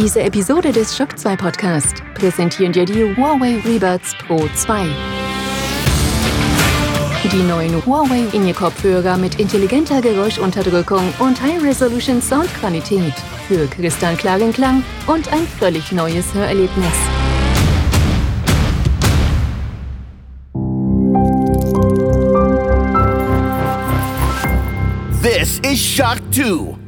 Diese Episode des Shock 2 Podcast präsentieren dir die Huawei Rebuds Pro 2. Die neuen Huawei In-Ear-Kopfhörer mit intelligenter Geräuschunterdrückung und High-Resolution Soundqualität für kristallklaren Klang und ein völlig neues Hörerlebnis. This is Shock 2.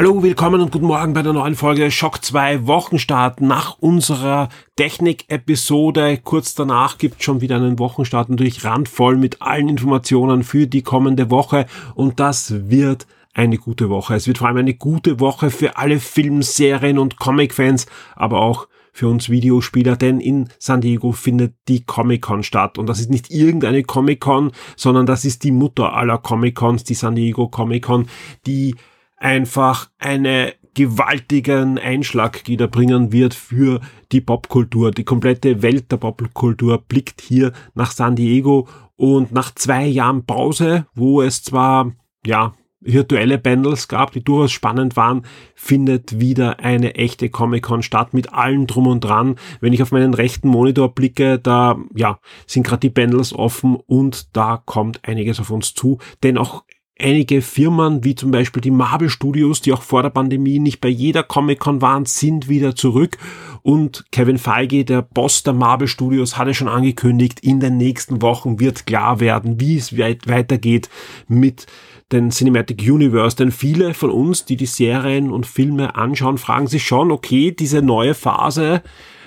Hallo, willkommen und guten Morgen bei der neuen Folge Schock 2 Wochenstart nach unserer Technik-Episode. Kurz danach gibt schon wieder einen Wochenstart, natürlich randvoll mit allen Informationen für die kommende Woche und das wird eine gute Woche. Es wird vor allem eine gute Woche für alle Filmserien und Comic-Fans, aber auch für uns Videospieler, denn in San Diego findet die Comic-Con statt. Und das ist nicht irgendeine Comic-Con, sondern das ist die Mutter aller Comic-Cons, die San Diego Comic-Con, die einfach eine gewaltigen Einschlag bringen wird für die Popkultur. Die komplette Welt der Popkultur blickt hier nach San Diego und nach zwei Jahren Pause, wo es zwar, ja, virtuelle Bundles gab, die durchaus spannend waren, findet wieder eine echte Comic-Con statt mit allem drum und dran. Wenn ich auf meinen rechten Monitor blicke, da ja, sind gerade die Bundles offen und da kommt einiges auf uns zu, denn auch einige Firmen, wie zum Beispiel die Marvel Studios, die auch vor der Pandemie nicht bei jeder Comic-Con waren, sind wieder zurück. Und Kevin Feige, der Boss der Marvel Studios, hatte schon angekündigt, in den nächsten Wochen wird klar werden, wie es weit weitergeht mit den Cinematic Universe. Denn viele von uns, die die Serien und Filme anschauen, fragen sich schon, okay, diese neue Phase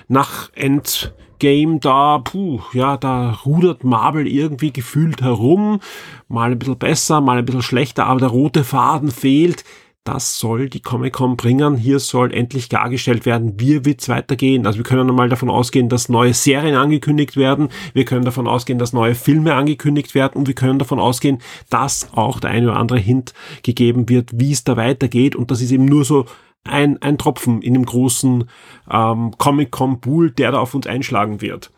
nach End Game da, puh, ja, da rudert Marvel irgendwie gefühlt herum. Mal ein bisschen besser, mal ein bisschen schlechter, aber der rote Faden fehlt. Das soll die Comic-Con bringen. Hier soll endlich klargestellt werden, wie wird's weitergehen. Also wir können einmal davon ausgehen, dass neue Serien angekündigt werden. Wir können davon ausgehen, dass neue Filme angekündigt werden. Und wir können davon ausgehen, dass auch der eine oder andere Hint gegeben wird, wie es da weitergeht. Und das ist eben nur so ein, ein Tropfen in dem großen ähm, Comic-Con-Pool, der da auf uns einschlagen wird.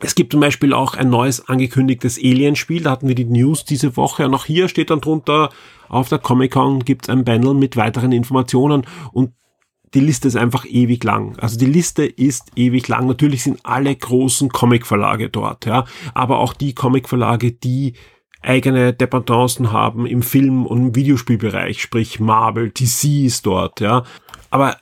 Es gibt zum Beispiel auch ein neues angekündigtes Alien-Spiel, da hatten wir die News diese Woche und auch hier steht dann drunter, auf der Comic-Con gibt es ein Panel mit weiteren Informationen und die Liste ist einfach ewig lang. Also die Liste ist ewig lang. Natürlich sind alle großen Comic-Verlage dort, ja, aber auch die Comic-Verlage, die eigene Dependancen haben im Film- und im Videospielbereich, sprich Marvel, DC ist dort, ja. Aber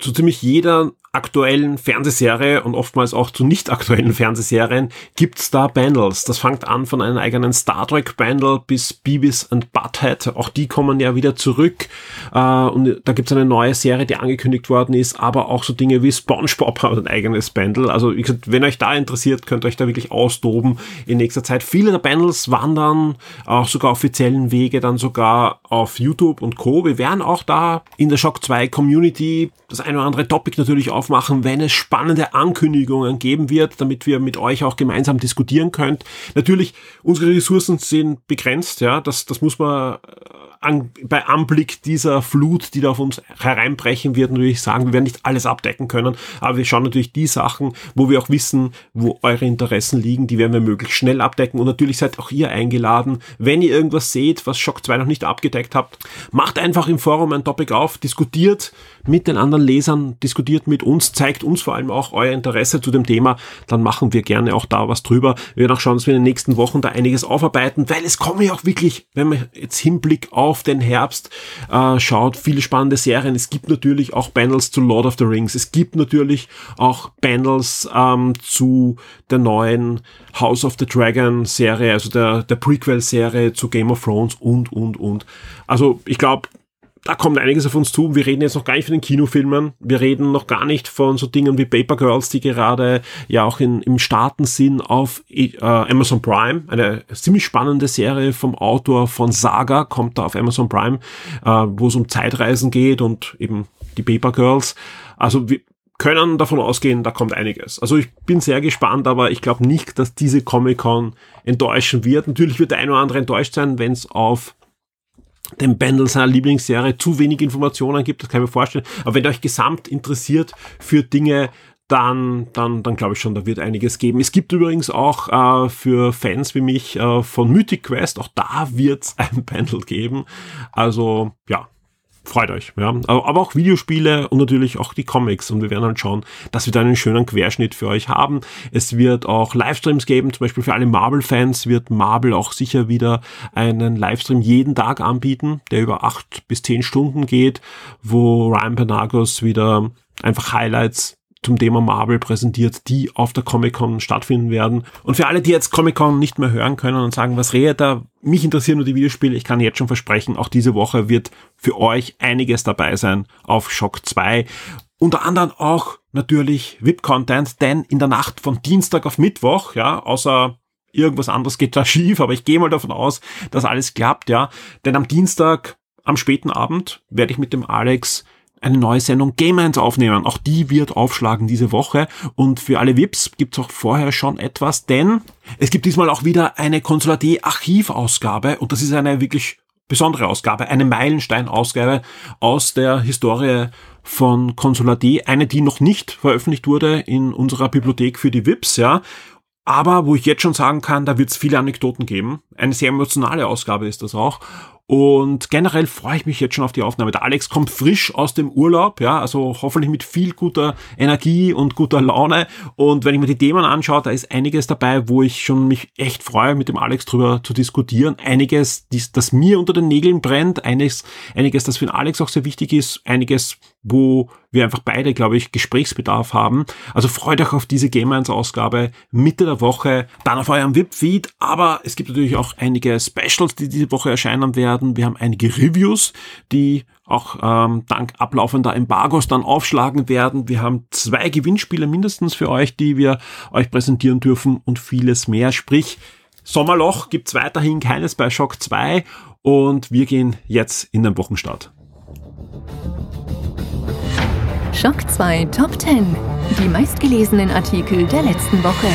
so ziemlich jeder aktuellen Fernsehserie und oftmals auch zu nicht aktuellen Fernsehserien gibt's da Bundles. Das fängt an von einem eigenen Star Trek Bundle bis Beavis and Butthead. Auch die kommen ja wieder zurück. Äh, und da gibt's eine neue Serie, die angekündigt worden ist, aber auch so Dinge wie SpongeBob hat ein eigenes Bundle. Also wie gesagt, wenn euch da interessiert, könnt ihr euch da wirklich austoben in nächster Zeit. Viele der Bundles wandern auch sogar offiziellen Wege dann sogar auf YouTube und Co. Wir werden auch da in der Shock 2 Community das eine oder andere Topic natürlich aufmachen, wenn es spannende Ankündigungen geben wird, damit wir mit euch auch gemeinsam diskutieren könnt. Natürlich, unsere Ressourcen sind begrenzt, ja, das, das muss man an, bei Anblick dieser Flut, die da auf uns hereinbrechen wird, natürlich sagen, wir werden nicht alles abdecken können, aber wir schauen natürlich die Sachen, wo wir auch wissen, wo eure Interessen liegen, die werden wir möglichst schnell abdecken und natürlich seid auch ihr eingeladen, wenn ihr irgendwas seht, was Shock 2 noch nicht abgedeckt habt, macht einfach im Forum ein Topic auf, diskutiert mit den anderen Lesern, diskutiert mit uns, zeigt uns vor allem auch euer Interesse zu dem Thema, dann machen wir gerne auch da was drüber. Wir werden auch schauen, dass wir in den nächsten Wochen da einiges aufarbeiten, weil es kommen ja auch wirklich, wenn man jetzt Hinblick auf den Herbst äh, schaut, viele spannende Serien. Es gibt natürlich auch Panels zu Lord of the Rings. Es gibt natürlich auch Panels ähm, zu der neuen House of the Dragon Serie, also der, der Prequel-Serie zu Game of Thrones und, und, und. Also ich glaube, da kommt einiges auf uns zu. Wir reden jetzt noch gar nicht von den Kinofilmen. Wir reden noch gar nicht von so Dingen wie Paper Girls, die gerade ja auch in, im Starten sind auf äh, Amazon Prime. Eine ziemlich spannende Serie vom Autor von Saga kommt da auf Amazon Prime, äh, wo es um Zeitreisen geht und eben die Paper Girls. Also wir, können davon ausgehen, da kommt einiges. Also ich bin sehr gespannt, aber ich glaube nicht, dass diese Comic-Con enttäuschen wird. Natürlich wird der ein oder andere enttäuscht sein, wenn es auf dem Bendel seiner Lieblingsserie zu wenig Informationen gibt, das kann ich mir vorstellen. Aber wenn ihr euch gesamt interessiert für Dinge, dann, dann, dann glaube ich schon, da wird einiges geben. Es gibt übrigens auch äh, für Fans wie mich äh, von Mythic Quest, auch da wird es ein Bundle geben. Also ja, freut euch. Ja. Aber auch Videospiele und natürlich auch die Comics. Und wir werden halt schauen, dass wir da einen schönen Querschnitt für euch haben. Es wird auch Livestreams geben, zum Beispiel für alle Marvel-Fans wird Marvel auch sicher wieder einen Livestream jeden Tag anbieten, der über acht bis zehn Stunden geht, wo Ryan Penagos wieder einfach Highlights zum Thema Marvel präsentiert, die auf der Comic-Con stattfinden werden. Und für alle, die jetzt Comic-Con nicht mehr hören können und sagen, was redet da? Mich interessieren nur die Videospiele. Ich kann jetzt schon versprechen, auch diese Woche wird für euch einiges dabei sein auf Shock 2. Unter anderem auch natürlich VIP-Content, denn in der Nacht von Dienstag auf Mittwoch, ja, außer irgendwas anderes geht da schief, aber ich gehe mal davon aus, dass alles klappt, ja. Denn am Dienstag, am späten Abend, werde ich mit dem Alex eine neue Sendung Game 1 aufnehmen. Auch die wird aufschlagen diese Woche. Und für alle VIPs gibt's auch vorher schon etwas, denn es gibt diesmal auch wieder eine Consular Archivausgabe und das ist eine wirklich besondere Ausgabe, eine Meilenstein-Ausgabe aus der Historie von Consular eine, die noch nicht veröffentlicht wurde in unserer Bibliothek für die VIPs, ja. Aber wo ich jetzt schon sagen kann, da wird es viele Anekdoten geben. Eine sehr emotionale Ausgabe ist das auch. Und generell freue ich mich jetzt schon auf die Aufnahme. Der Alex kommt frisch aus dem Urlaub, ja, also hoffentlich mit viel guter Energie und guter Laune. Und wenn ich mir die Themen anschaue, da ist einiges dabei, wo ich schon mich echt freue, mit dem Alex drüber zu diskutieren. Einiges, das mir unter den Nägeln brennt, einiges, einiges, das für den Alex auch sehr wichtig ist, einiges, wo wir einfach beide, glaube ich, Gesprächsbedarf haben. Also freut euch auf diese Game 1 Ausgabe Mitte der Woche, dann auf eurem VIP-Feed, aber es gibt natürlich auch einige Specials, die diese Woche erscheinen werden. Wir haben einige Reviews, die auch ähm, dank ablaufender Embargos dann aufschlagen werden. Wir haben zwei Gewinnspiele mindestens für euch, die wir euch präsentieren dürfen und vieles mehr. Sprich, Sommerloch gibt's weiterhin keines bei Shock 2 und wir gehen jetzt in den Wochenstart. Schock 2 Top 10. Die meistgelesenen Artikel der letzten Woche.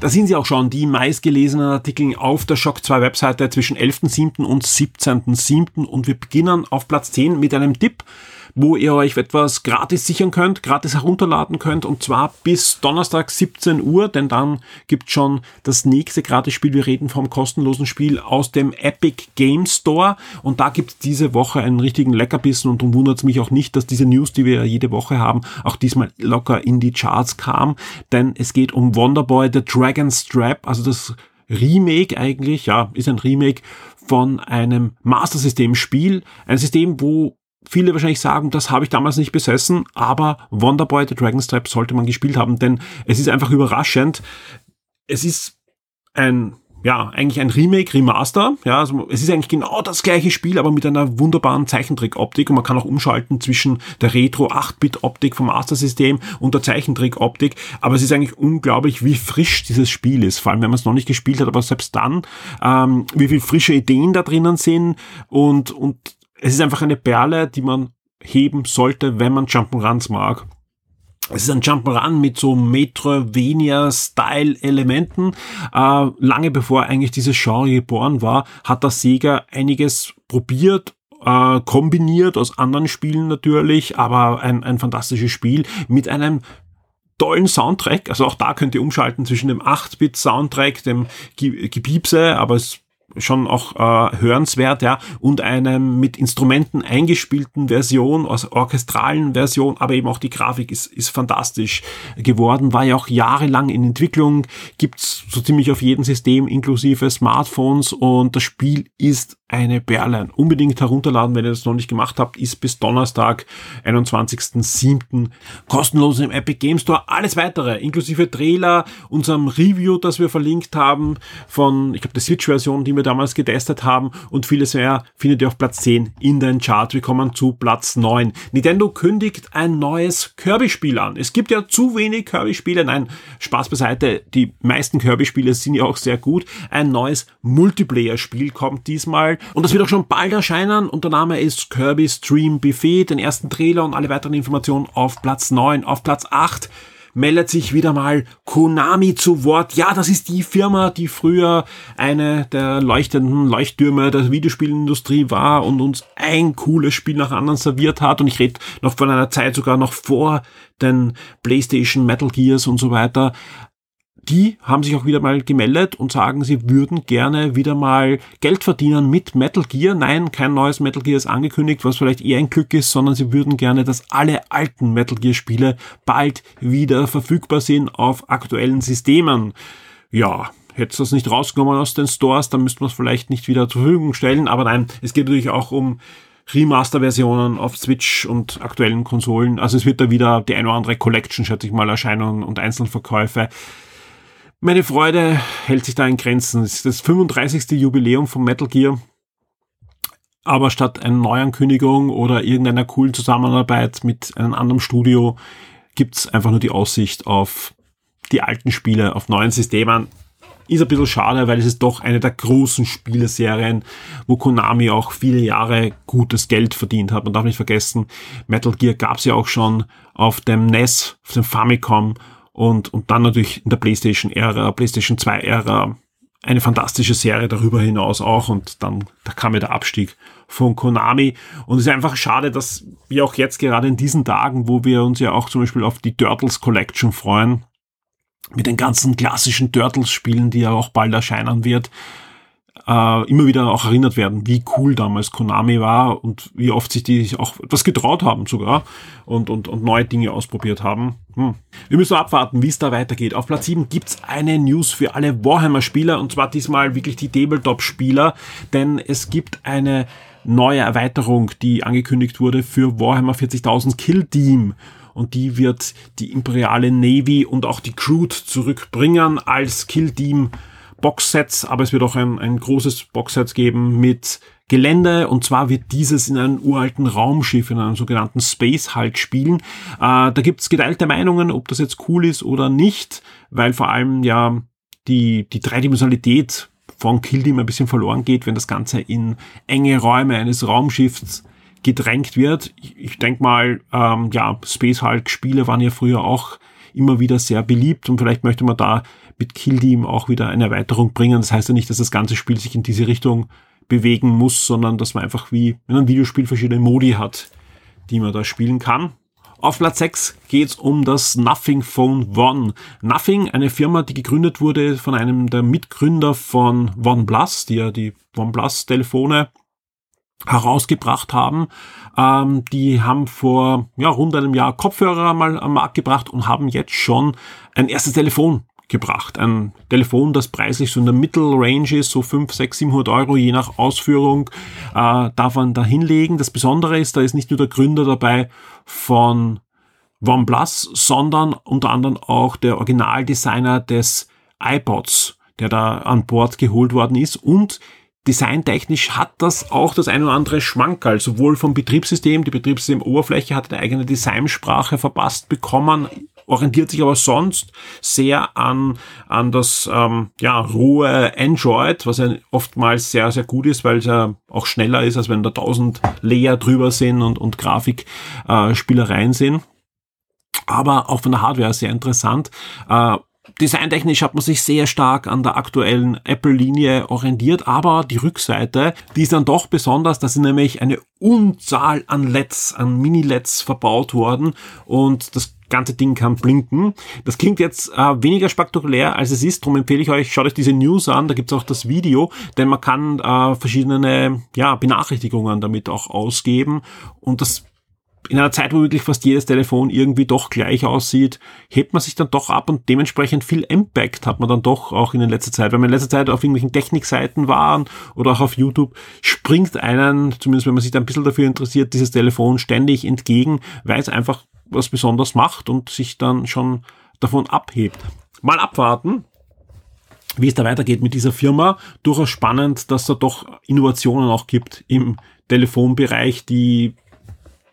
Da sind sie auch schon, die meistgelesenen Artikel auf der Shock 2 Webseite zwischen 11.7. und 17.7. Und wir beginnen auf Platz 10 mit einem Tipp wo ihr euch etwas gratis sichern könnt, gratis herunterladen könnt und zwar bis Donnerstag 17 Uhr, denn dann gibt schon das nächste Gratis-Spiel. Wir reden vom kostenlosen Spiel aus dem Epic Game Store und da gibt es diese Woche einen richtigen Leckerbissen und darum wundert es mich auch nicht, dass diese News, die wir jede Woche haben, auch diesmal locker in die Charts kam, denn es geht um Wonderboy The Dragon Strap, also das Remake eigentlich, ja, ist ein Remake von einem Master System Spiel, ein System, wo viele wahrscheinlich sagen, das habe ich damals nicht besessen, aber Wonderboy The Dragon's Trap sollte man gespielt haben, denn es ist einfach überraschend. Es ist ein ja, eigentlich ein Remake, Remaster. Ja, also es ist eigentlich genau das gleiche Spiel, aber mit einer wunderbaren Zeichentrick-Optik und man kann auch umschalten zwischen der Retro 8-Bit-Optik vom Master-System und der Zeichentrick-Optik. Aber es ist eigentlich unglaublich, wie frisch dieses Spiel ist, vor allem wenn man es noch nicht gespielt hat, aber selbst dann, ähm, wie viel frische Ideen da drinnen sind und, und es ist einfach eine Perle, die man heben sollte, wenn man Jump'n'Runs mag. Es ist ein Jump'n'Run mit so Metroidvania-Style-Elementen. Äh, lange bevor eigentlich dieses Genre geboren war, hat der Sega einiges probiert äh, kombiniert aus anderen Spielen natürlich, aber ein, ein fantastisches Spiel mit einem tollen Soundtrack. Also auch da könnt ihr umschalten zwischen dem 8-Bit-Soundtrack, dem Gepiepse, aber es schon auch äh, hörenswert, ja, und einem mit Instrumenten eingespielten Version, also orchestralen Version, aber eben auch die Grafik ist, ist fantastisch geworden, war ja auch jahrelang in Entwicklung, gibt's so ziemlich auf jedem System inklusive Smartphones und das Spiel ist eine Perle. Unbedingt herunterladen, wenn ihr das noch nicht gemacht habt, ist bis Donnerstag, 21.07. kostenlos im Epic Game Store. Alles weitere, inklusive Trailer, unserem Review, das wir verlinkt haben, von, ich glaube, der Switch-Version, die wir damals getestet haben und vieles mehr findet ihr auf Platz 10 in den Charts. Wir kommen zu Platz 9. Nintendo kündigt ein neues Kirby-Spiel an. Es gibt ja zu wenig Kirby-Spiele. Nein, Spaß beiseite. Die meisten Kirby-Spiele sind ja auch sehr gut. Ein neues Multiplayer-Spiel kommt diesmal Und das wird auch schon bald erscheinen und der Name ist Kirby's Dream Buffet. Den ersten Trailer und alle weiteren Informationen auf Platz 9. Auf Platz 8 meldet sich wieder mal Konami zu Wort. Ja, das ist die Firma, die früher eine der leuchtenden Leuchttürme der Videospielindustrie war und uns ein cooles Spiel nach anderen serviert hat. Und ich rede noch von einer Zeit sogar noch vor den PlayStation Metal Gears und so weiter die haben sich auch wieder mal gemeldet und sagen, sie würden gerne wieder mal Geld verdienen mit Metal Gear. Nein, kein neues Metal Gear ist angekündigt, was vielleicht eher ein Glück ist, sondern sie würden gerne, dass alle alten Metal Gear Spiele bald wieder verfügbar sind auf aktuellen Systemen. Ja, hätte das nicht rausgenommen aus den Stores, dann müsste man es vielleicht nicht wieder zur Verfügung stellen. Aber nein, es geht natürlich auch um Remaster-Versionen auf Switch und aktuellen Konsolen. Also es wird da wieder die eine oder andere Collection, schätze ich mal, erscheinen und Einzelverkäufe. Meine Freude hält sich da in Grenzen. Es ist das 35. Jubiläum von Metal Gear. Aber statt einer Neuankündigung oder irgendeiner coolen Zusammenarbeit mit einem anderen Studio gibt's einfach nur die Aussicht auf die alten Spiele, auf neuen Systemen. Ist ein bisschen schade, weil es ist doch eine der großen Spieleserien, wo Konami auch viele Jahre gutes Geld verdient hat. Man darf nicht vergessen, Metal Gear gab's ja auch schon auf dem NES, auf dem Famicom und, und dann natürlich in der PlayStation-Ära, PlayStation 2-Ära eine fantastische Serie darüber hinaus auch. Und dann da kam ja der Abstieg von Konami. Und es ist einfach schade, dass wir auch jetzt gerade in diesen Tagen, wo wir uns ja auch zum Beispiel auf die Turtles Collection freuen, mit den ganzen klassischen Turtles-Spielen, die ja auch bald erscheinen wird, äh, immer wieder auch erinnert werden, wie cool damals Konami war und wie oft sich die auch etwas getraut haben sogar und, und, und neue Dinge ausprobiert haben. Hm. Wir müssen abwarten, wie es da weitergeht. Auf Platz 7 gibt's eine News für alle Warhammer-Spieler und zwar diesmal wirklich die Tabletop-Spieler, denn es gibt eine neue Erweiterung, die angekündigt wurde für Warhammer 40.000 Kill Team und die wird die imperiale Navy und auch die Crew zurückbringen als Kill Team Boxsets, aber es wird auch ein, ein großes Boxset geben mit Gelände und zwar wird dieses in einem uralten Raumschiff, in einem sogenannten Space Hulk spielen. Äh, da gibt's geteilte Meinungen, ob das jetzt cool ist oder nicht, weil vor allem ja die, die Dreidimensionalität von Kill ein bisschen verloren geht, wenn das Ganze in enge Räume eines Raumschiffs gedrängt wird. Ich, ich denke mal, ähm, ja, Space Hulk Spiele waren ja früher auch immer wieder sehr beliebt und vielleicht möchte man da mit Kill Team auch wieder eine Erweiterung bringen. Das heißt ja nicht, dass das ganze Spiel sich in diese Richtung bewegen muss, sondern dass man einfach wie in einem Videospiel verschiedene Modi hat, die man da spielen kann. Auf Platz 6 geht es um das Nothing Phone One. Nothing, eine Firma, die gegründet wurde von einem der Mitgründer von OnePlus, die ja die OnePlus Telefone herausgebracht haben. Ähm, die haben vor ja, rund einem Jahr Kopfhörer mal am Markt gebracht und haben jetzt schon ein erstes Telefon gebracht. Ein Telefon, das preislich so in der Mittelrange ist, so 5, 6, 700 Euro je nach Ausführung, äh, darf man da hinlegen. Das Besondere ist, da ist nicht nur der Gründer dabei von OnePlus, sondern unter anderem auch der Originaldesigner des iPods, der da an Bord geholt worden ist und designtechnisch hat das auch das ein oder andere Schmankerl, sowohl vom Betriebssystem, die Betriebssystemoberfläche hat eine eigene Designsprache verpasst bekommen, orientiert sich aber sonst sehr an, an das ähm, ja, rohe Android, was ja oftmals sehr, sehr gut ist, weil es ja auch schneller ist, als wenn da tausend Layer drüber sind und, und Grafikspielereien äh, sind. Aber auch von der Hardware sehr interessant. Äh, Designtechnisch hat man sich sehr stark an der aktuellen Apple-Linie orientiert, aber die Rückseite, die ist dann doch besonders, da sind nämlich eine Unzahl an LEDs, an Mini-LEDs verbaut worden und das ganze Ding kann blinken. Das klingt jetzt äh, weniger spektakulär, als es ist. Darum empfehle ich euch, schaut euch diese News an. Da gibt's auch das Video, denn man kann äh, verschiedene ja, Benachrichtigungen damit auch ausgeben. Und das in einer Zeit, wo wirklich fast jedes Telefon irgendwie doch gleich aussieht, hebt man sich dann doch ab und dementsprechend viel Impact hat man dann doch auch in der letzter Zeit. Wenn man in letzter Zeit auf irgendwelchen Technikseiten waren oder auch auf YouTube, springt einen, zumindest wenn man sich da ein bisschen dafür interessiert, dieses Telefon ständig entgegen, weil es einfach was besonders macht und sich dann schon davon abhebt. Mal abwarten, wie es da weitergeht mit dieser Firma. Durchaus spannend, dass da doch Innovationen auch gibt im Telefonbereich, die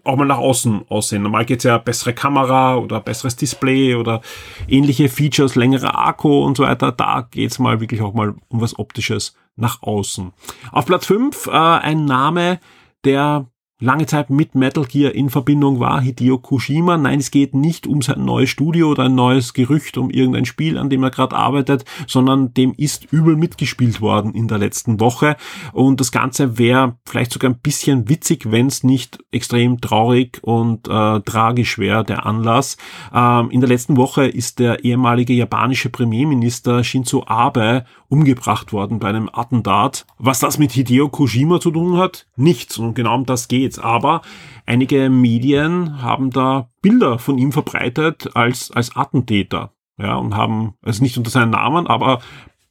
auch mal nach außen aussehen. Normal geht's ja bessere Kamera oder besseres Display oder ähnliche Features, längerer Akku und so weiter. Da geht's mal wirklich auch mal um was Optisches nach außen. Auf Platz 5 äh, ein Name, der lange Zeit mit Metal Gear in Verbindung war, Hideo Kojima. Nein, es geht nicht um sein neues Studio oder ein neues Gerücht um irgendein Spiel, an dem er gerade arbeitet, sondern dem ist übel mitgespielt worden in der letzten Woche. Und das Ganze wäre vielleicht sogar ein bisschen witzig, wenn es nicht extrem traurig und äh, tragisch wäre, der Anlass. Ähm, in der letzten Woche ist der ehemalige japanische Premierminister Shinzo Abe umgebracht worden bei einem Attentat. Was das mit Hideo Kojima zu tun hat? Nichts. Und genau um das geht's. Aber einige Medien haben da Bilder von ihm verbreitet als, als Attentäter. Ja, und haben, also nicht unter seinen Namen, aber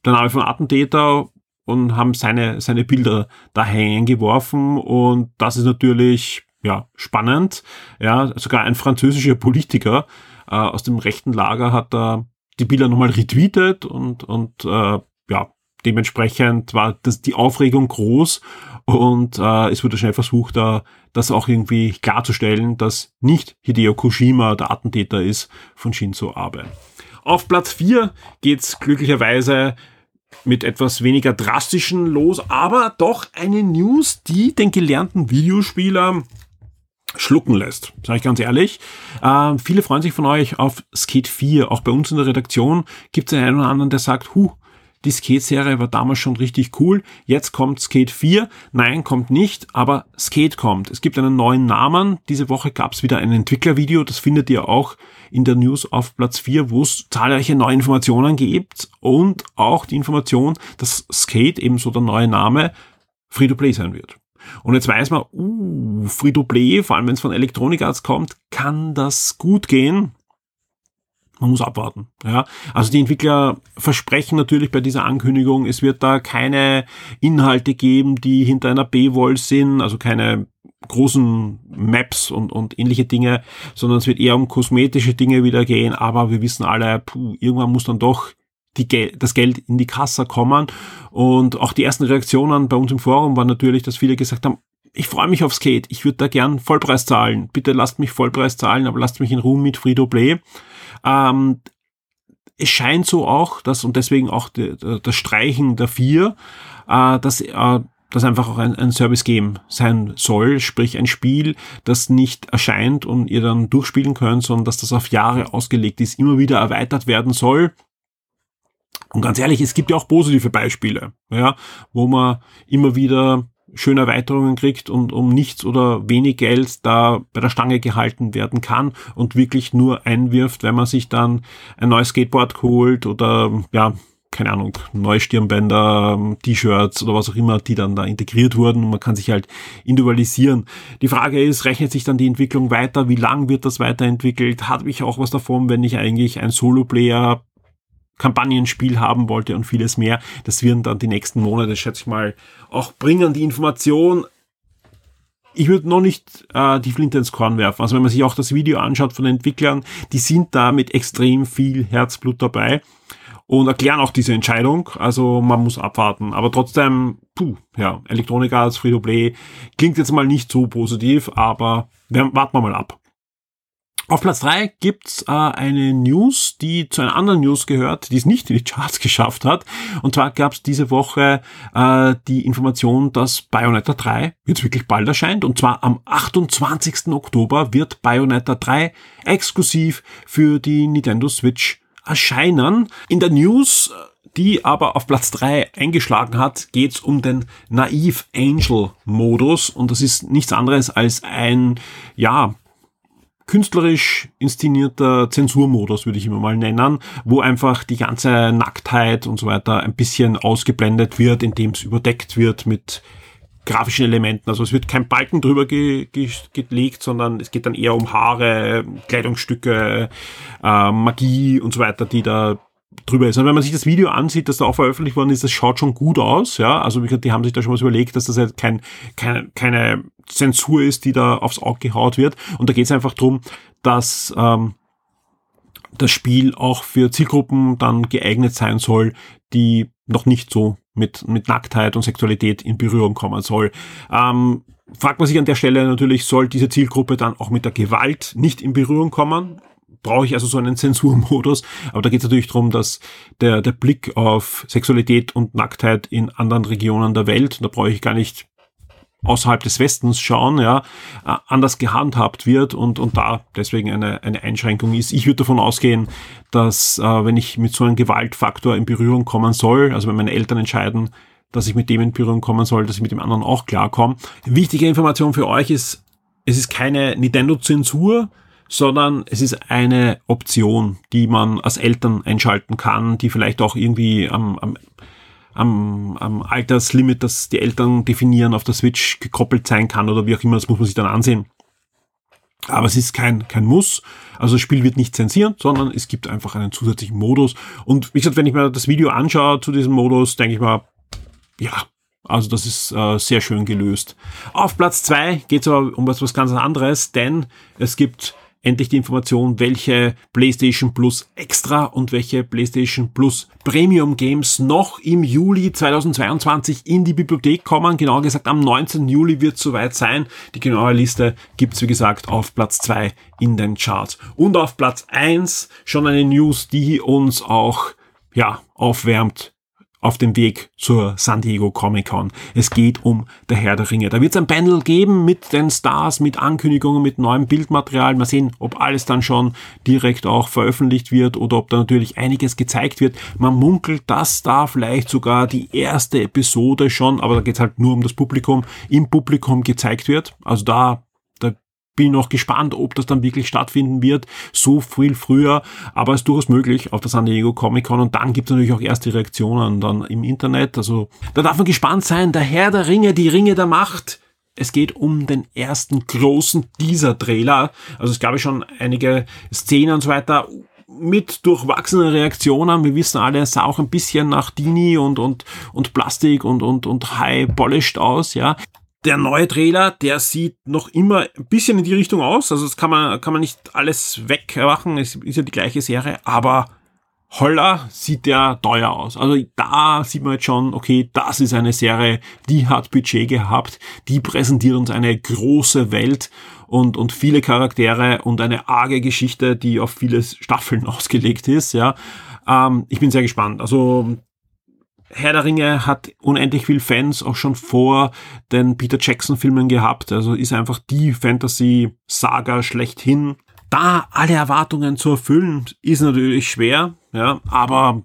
der Name von Attentäter und haben seine, seine Bilder da geworfen. Und das ist natürlich, ja, spannend. Ja, sogar ein französischer Politiker äh, aus dem rechten Lager hat da die Bilder nochmal retweetet und, und äh, ja, dementsprechend war das, die Aufregung groß und äh, es wurde schnell versucht, da, das auch irgendwie klarzustellen, dass nicht Hideo Kojima der Attentäter ist von Shinzo Abe. Auf Platz 4 geht's glücklicherweise mit etwas weniger drastischen los, aber doch eine News, die den gelernten Videospieler schlucken lässt, sage ich ganz ehrlich. Äh, viele freuen sich von euch auf Skate 4. Auch bei uns in der Redaktion gibt es einen oder anderen, der sagt, huh, die Skate-Serie war damals schon richtig cool. Jetzt kommt Skate 4. Nein, kommt nicht, aber Skate kommt. Es gibt einen neuen Namen. Diese Woche gab es wieder ein Entwicklervideo. Das findet ihr auch in der News auf Platz 4, wo es zahlreiche neue Informationen gibt und auch die Information, dass Skate, ebenso der neue Name, Free-to-Play sein wird. Und jetzt weiß man, uh, Free-to-Play, vor allem wenn es von Electronic Arts kommt, kann das gut gehen man muss abwarten. Ja, also die Entwickler versprechen natürlich bei dieser Ankündigung, es wird da keine Inhalte geben, die hinter einer B-Wall sind, also keine großen Maps und, und ähnliche Dinge, sondern es wird eher um kosmetische Dinge wieder gehen. Aber wir wissen alle, puh, irgendwann muss dann doch die das Geld in die Kasse kommen. Und auch die ersten Reaktionen bei uns im Forum waren natürlich, dass viele gesagt haben, ich freue mich auf Skate, ich würde da gern Vollpreis zahlen. Bitte lasst mich Vollpreis zahlen, aber lasst mich in Ruhe mit Free-to-Play. Ähm, es scheint so auch, dass, und deswegen auch die, das Streichen der vier, äh, dass äh, das einfach auch ein, ein Service-Game sein soll, sprich ein Spiel, das nicht erscheint und ihr dann durchspielen könnt, sondern dass das auf Jahre ausgelegt ist, immer wieder erweitert werden soll. Und ganz ehrlich, es gibt ja auch positive Beispiele, ja, wo man immer wieder schöne Erweiterungen kriegt und um nichts oder wenig Geld da bei der Stange gehalten werden kann und wirklich nur einwirft, wenn man sich dann ein neues Skateboard holt oder ja, keine Ahnung, neue Stirnbänder, T-Shirts oder was auch immer, die dann da integriert wurden und man kann sich halt individualisieren. Die Frage ist, rechnet sich dann die Entwicklung weiter? Wie lang wird das weiterentwickelt? Hat mich auch was davon, wenn ich eigentlich ein Solo-Player Kampagnenspiel haben wollte und vieles mehr. Das werden dann die nächsten Monate, schätze ich mal, auch bringen. Die Information, ich würde noch nicht äh, die Flinte ins Korn werfen. Also wenn man sich auch das Video anschaut von den Entwicklern, die sind da mit extrem viel Herzblut dabei und erklären auch diese Entscheidung. Also man muss abwarten. Aber trotzdem, puh, ja, Electronic Arts, Free-to-Play klingt jetzt mal nicht so positiv, aber warten wir mal ab. Auf Platz drei gibt's äh, eine News, die zu einer anderen News gehört, die es nicht in die Charts geschafft hat. Und zwar gab's diese Woche äh, die Information, dass Bayonetta 3 jetzt wirklich bald erscheint. Und zwar am 28. Oktober wird Bayonetta 3 exklusiv für die Nintendo Switch erscheinen. In der News die aber auf Platz 3 eingeschlagen hat, geht's um den Naive Angel Modus und das ist nichts anderes als ein ja künstlerisch inszenierter Zensurmodus, würde ich immer mal nennen, wo einfach die ganze Nacktheit und so weiter ein bisschen ausgeblendet wird, indem es überdeckt wird mit grafischen Elementen. Also es wird kein Balken drüber ge ge gelegt, sondern es geht dann eher um Haare, Kleidungsstücke, äh, Magie und so weiter, die da drüber ist. Und wenn man sich das Video ansieht, das da auch veröffentlicht worden ist, das schaut schon gut aus, ja. Also die haben sich da schon was überlegt, dass das jetzt kein, kein, keine Zensur ist, die da aufs Auge gehaut wird. Und da geht es einfach drum, dass ähm, das Spiel auch für Zielgruppen dann geeignet sein soll, die noch nicht so mit, mit Nacktheit und Sexualität in Berührung kommen soll. Ähm, fragt man sich an der Stelle natürlich, soll diese Zielgruppe dann auch mit der Gewalt nicht in Berührung kommen? Brauche ich also so einen Zensurmodus. Aber da geht es natürlich darum, dass der, der Blick auf Sexualität und Nacktheit in anderen Regionen der Welt, da brauche ich gar nicht außerhalb des Westens schauen, ja, äh, anders gehandhabt wird und, und da deswegen eine, eine Einschränkung ist. Ich würde davon ausgehen, dass äh, wenn ich mit so einem Gewaltfaktor in Berührung kommen soll, also wenn meine Eltern entscheiden, dass ich mit dem in Berührung kommen soll, dass ich mit dem anderen auch klarkomme. Wichtige Information für euch ist, es ist keine Nintendo-Zensur, sondern es ist eine Option, die man als Eltern einschalten kann, die vielleicht auch irgendwie am, am, am, am Alterslimit, das die Eltern definieren, auf der Switch gekoppelt sein kann oder wie auch immer, das muss man sich dann ansehen. Aber es ist kein, kein Muss. Also das Spiel wird nicht zensiert, sondern es gibt einfach einen zusätzlichen Modus. Und wie gesagt, wenn ich mir das Video anschaue zu diesem Modus, denke ich mal, ja, also das ist äh, sehr schön gelöst. Auf Platz zwei geht es aber um was, was ganz anderes, denn es gibt endlich die Information, welche PlayStation Plus Extra und welche PlayStation Plus Premium Games noch im Juli 2022 in die Bibliothek kommen. Genauer gesagt, am 19. Juli wird es soweit sein. Die genaue Liste gibt's wie gesagt, auf Platz 2 in den Charts. Und auf Platz 1 schon eine News, die uns auch ja, aufwärmt auf dem Weg zur San Diego Comic Con. Es geht um der Herr der Ringe. Da wird es ein Panel geben mit den Stars, mit Ankündigungen, mit neuem Bildmaterial. Mal sehen, ob alles dann schon direkt auch veröffentlicht wird oder ob da natürlich einiges gezeigt wird. Man munkelt, dass da vielleicht sogar die erste Episode schon, aber da geht es halt nur um das Publikum, im Publikum gezeigt wird. Also da bin noch gespannt, ob das dann wirklich stattfinden wird, so viel früher, aber es ist durchaus möglich auf der San Diego Comic Con und dann gibt es natürlich auch erste Reaktionen dann im Internet, also da darf man gespannt sein, der Herr der Ringe, die Ringe der Macht, es geht um den ersten großen Teaser-Trailer, also es gab ja schon einige Szenen und so weiter, mit durchwachsenen Reaktionen. Wir wissen alle, es sah auch ein bisschen nach Dini und, und, und Plastik und, und, und High Polished aus, ja der neue Trailer, der sieht noch immer ein bisschen in die Richtung aus. Also das kann man, kann man nicht alles wegmachen. Es ist ja die gleiche Serie, aber holla sieht der teuer aus. Also da sieht man jetzt schon, okay, das ist eine Serie, die hat Budget gehabt, die präsentiert uns eine große Welt und, und viele Charaktere und eine arge Geschichte, die auf viele Staffeln ausgelegt ist, ja. Ähm, ich bin sehr gespannt. Also Herr der Ringe hat unendlich viel Fans auch schon vor den Peter Jackson Filmen gehabt. Also ist einfach die Fantasy-Saga schlechthin. Da alle Erwartungen zu erfüllen, ist natürlich schwer, ja, aber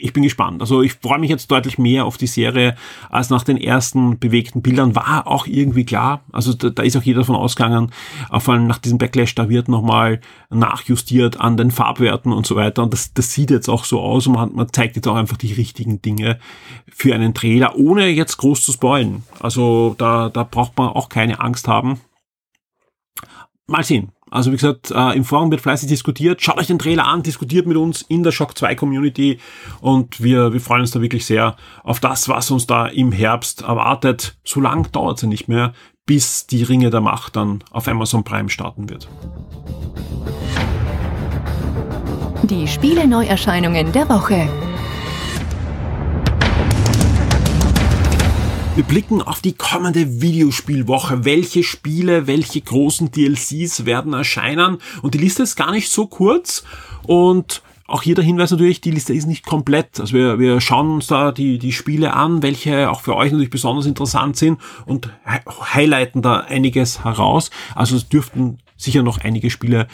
ich bin gespannt. Also ich freue mich jetzt deutlich mehr auf die Serie als nach den ersten bewegten Bildern. War auch irgendwie klar. Also da, da ist auch jeder davon ausgegangen, vor allem nach diesem Backlash, da wird nochmal nachjustiert an den Farbwerten und so weiter. Und das, das sieht jetzt auch so aus und man, man zeigt jetzt auch einfach die richtigen Dinge für einen Trailer, ohne jetzt groß zu spoilen. Also da, da braucht man auch keine Angst haben. Mal sehen. Also wie gesagt, äh, im Forum wird fleißig diskutiert. Schaut euch den Trailer an, diskutiert mit uns in der Shock 2 Community und wir, wir freuen uns da wirklich sehr auf das, was uns da im Herbst erwartet. So lang dauert es ja nicht mehr, bis die Ringe der Macht dann auf Amazon Prime starten wird. Die Spiele-Neuerscheinungen der Woche. Wir blicken auf die kommende Videospielwoche. Welche Spiele, welche großen DLCs werden erscheinen? Und die Liste ist gar nicht so kurz. Und auch hier der Hinweis natürlich, die Liste ist nicht komplett. Also wir, wir schauen uns da die, die Spiele an, welche auch für euch natürlich besonders interessant sind und highlighten da einiges heraus. Also es dürften sicher noch einige Spiele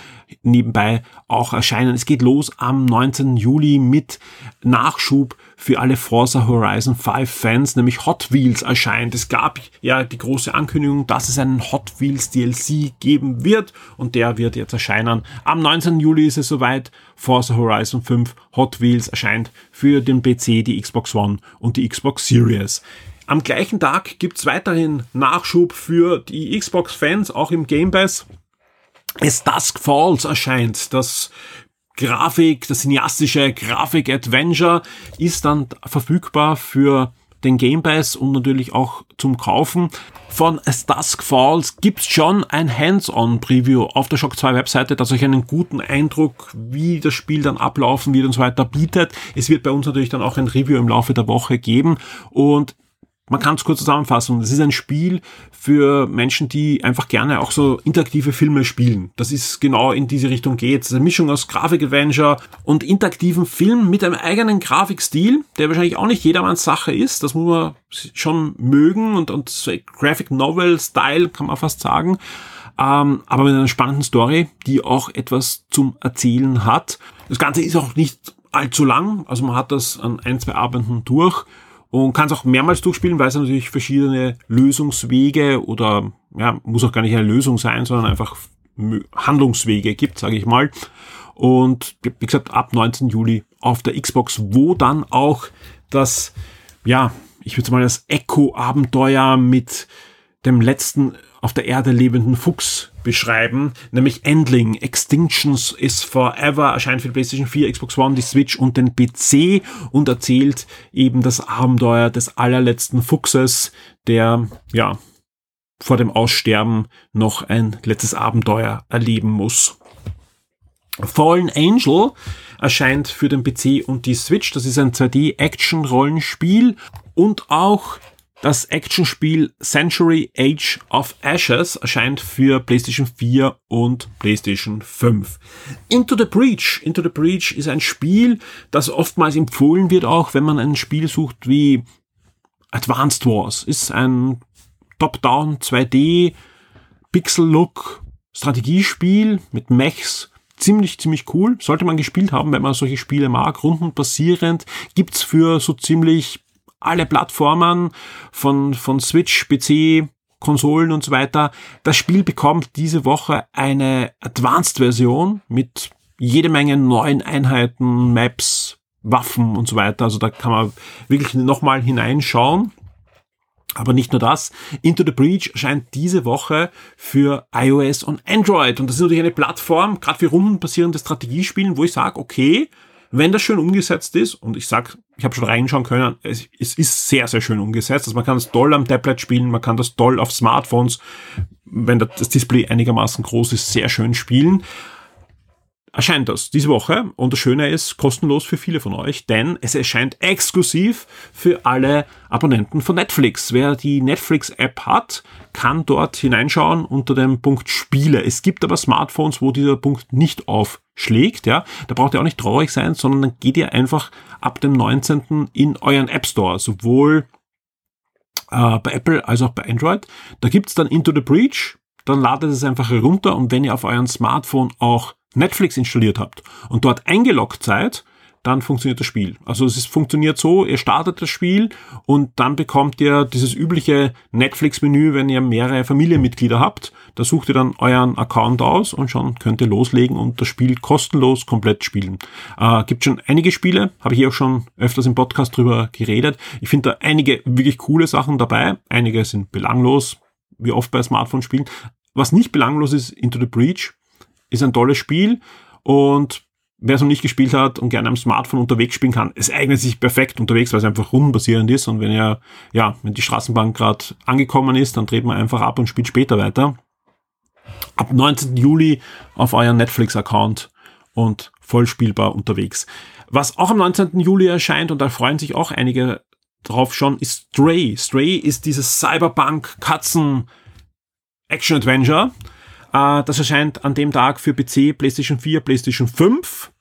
nebenbei auch erscheinen. Es geht los am 19. Juli mit Nachschub für alle Forza Horizon 5 Fans, nämlich Hot Wheels erscheint. Es gab ja die große Ankündigung, dass es einen Hot Wheels DLC geben wird und der wird jetzt erscheinen. Am 19. Juli ist es soweit. Forza Horizon 5 Hot Wheels erscheint für den PC, die Xbox One und die Xbox Series. Am gleichen Tag gibt's weiterhin Nachschub für die Xbox-Fans, auch im Game Pass es Dusk Falls erscheint. Das Grafik, das cineastische Grafik-Adventure ist dann verfügbar für den Game Pass und natürlich auch zum Kaufen. Von As Dusk Falls gibt's schon ein Hands-on-Preview auf der Shock 2 Webseite, das euch einen guten Eindruck, wie das Spiel dann ablaufen wird und so weiter bietet. Es wird bei uns natürlich dann auch ein Review im Laufe der Woche geben und man kann es kurz zusammenfassen. Das ist ein Spiel für Menschen, die einfach gerne auch so interaktive Filme spielen. Das ist genau in diese Richtung geht. Das ist eine Mischung aus Grafik-Adventure und interaktiven Film mit einem eigenen Grafikstil, der wahrscheinlich auch nicht jedermanns Sache ist. Das muss man schon mögen und, und so Graphic Novel Style kann man fast sagen. Ähm, aber mit einer spannenden Story, die auch etwas zum Erzählen hat. Das Ganze ist auch nicht allzu lang. Also man hat das an ein, zwei Abenden durch und kann es auch mehrmals durchspielen, weil es natürlich verschiedene Lösungswege oder ja, muss auch gar nicht eine Lösung sein, sondern einfach Handlungswege gibt, sage ich mal. Und wie gesagt, ab 19. Juli auf der Xbox, wo dann auch das, ja, ich würde mal das Echo-Abenteuer mit dem letzten auf der Erde lebenden Fuchs beschreiben, nämlich Endling, Extinctions is Forever, erscheint für die PlayStation 4, Xbox One, die Switch und den PC und erzählt eben das Abenteuer des allerletzten Fuchses, der, ja, vor dem Aussterben noch ein letztes Abenteuer erleben muss. Fallen Angel erscheint für den PC und die Switch. Das ist ein 2D-Action-Rollenspiel und auch das Actionspiel Century Age of Ashes erscheint für PlayStation 4 und PlayStation 5. Into the Breach. Into the Breach ist ein Spiel, das oftmals empfohlen wird, auch wenn man ein Spiel sucht wie Advanced Wars. Ist ein Top-Down 2D Pixel-Look Strategiespiel mit Mechs. Ziemlich, ziemlich cool. Sollte man gespielt haben, wenn man solche Spiele mag. Rundenbasierend. Gibt's für so ziemlich alle Plattformen von, von Switch, PC, Konsolen und so weiter. Das Spiel bekommt diese Woche eine Advanced-Version mit jede Menge neuen Einheiten, Maps, Waffen und so weiter. Also da kann man wirklich nochmal hineinschauen. Aber nicht nur das. Into the Breach erscheint diese Woche für iOS und Android. Und das ist natürlich eine Plattform, gerade für rundenbasierende Strategiespielen, wo ich sage, okay, wenn das schön umgesetzt ist, und ich sag, ich habe schon reinschauen können, es, es, ist sehr, sehr schön umgesetzt. Also man kann das toll am Tablet spielen, man kann das toll auf Smartphones, wenn das Display einigermaßen groß ist, sehr schön spielen erscheint das diese Woche und das Schöne ist kostenlos für viele von euch, denn es erscheint exklusiv für alle Abonnenten von Netflix. Wer die Netflix-App hat, kann dort hineinschauen unter dem Punkt Spiele. Es gibt aber Smartphones, wo dieser Punkt nicht aufschlägt. Ja, da braucht ihr auch nicht traurig sein, sondern dann geht ihr einfach ab dem 19. in euren App Store, sowohl äh, bei Apple als auch bei Android. Da gibt's dann Into the Breach. Dann ladet es einfach herunter und wenn ihr auf euren Smartphone auch Netflix installiert habt und dort eingeloggt seid, dann funktioniert das Spiel. Also es ist, funktioniert so, ihr startet das Spiel und dann bekommt ihr dieses übliche Netflix-Menü, wenn ihr mehrere Familienmitglieder habt. Da sucht ihr dann euren Account aus und schon könnt ihr loslegen und das Spiel kostenlos komplett spielen. Äh, gibt schon einige Spiele, habe ich auch schon öfters im Podcast drüber geredet. Ich finde da einige wirklich coole Sachen dabei. Einige sind belanglos, wie oft bei Smartphone-Spielen. Was nicht belanglos ist, Into the Breach ist ein tolles Spiel und wer es noch nicht gespielt hat und gerne am Smartphone unterwegs spielen kann, es eignet sich perfekt unterwegs, weil es einfach rundenbasierend ist und wenn ihr, ja, wenn die Straßenbahn gerade angekommen ist, dann dreht man einfach ab und spielt später weiter. Ab 19. Juli auf euren Netflix-Account und voll spielbar unterwegs. Was auch am 19. Juli erscheint, und da freuen sich auch einige drauf schon, ist Stray. Stray ist dieses Cyberpunk-Katzen-Action-Adventure äh, das erscheint an dem Tag für PC, PlayStation 4, PlayStation 5.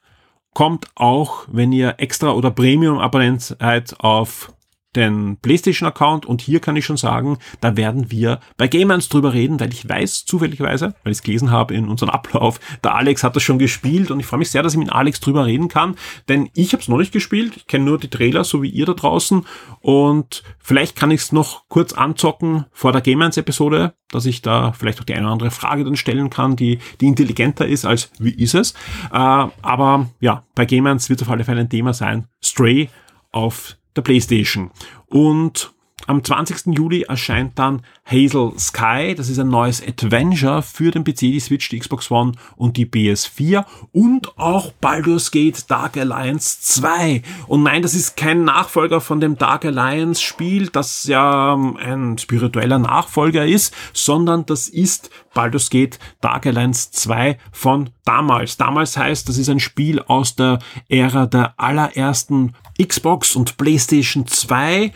Kommt auch, wenn ihr extra oder Premium-Abonnent seid, auf den PlayStation-Account und hier kann ich schon sagen, da werden wir bei Gamers drüber reden, weil ich weiß zufälligerweise, weil ich es gelesen habe in unserem Ablauf, der Alex hat das schon gespielt und ich freue mich sehr, dass ich mit Alex drüber reden kann, denn ich habe es noch nicht gespielt, ich kenne nur die Trailer, so wie ihr da draußen und vielleicht kann ich es noch kurz anzocken vor der Gamers-Episode, dass ich da vielleicht auch die eine oder andere Frage dann stellen kann, die, die intelligenter ist als wie ist es. Äh, aber ja, bei Gamers wird auf alle Fälle ein Thema sein. Stray auf der PlayStation. Und am 20. Juli erscheint dann Hazel Sky. Das ist ein neues Adventure für den PC, die Switch, die Xbox One und die PS4. Und auch Baldur's Gate Dark Alliance 2. Und nein, das ist kein Nachfolger von dem Dark Alliance Spiel, das ja ähm, ein spiritueller Nachfolger ist, sondern das ist Baldur's Gate Dark Alliance 2 von damals. Damals heißt, das ist ein Spiel aus der Ära der allerersten Xbox und PlayStation 2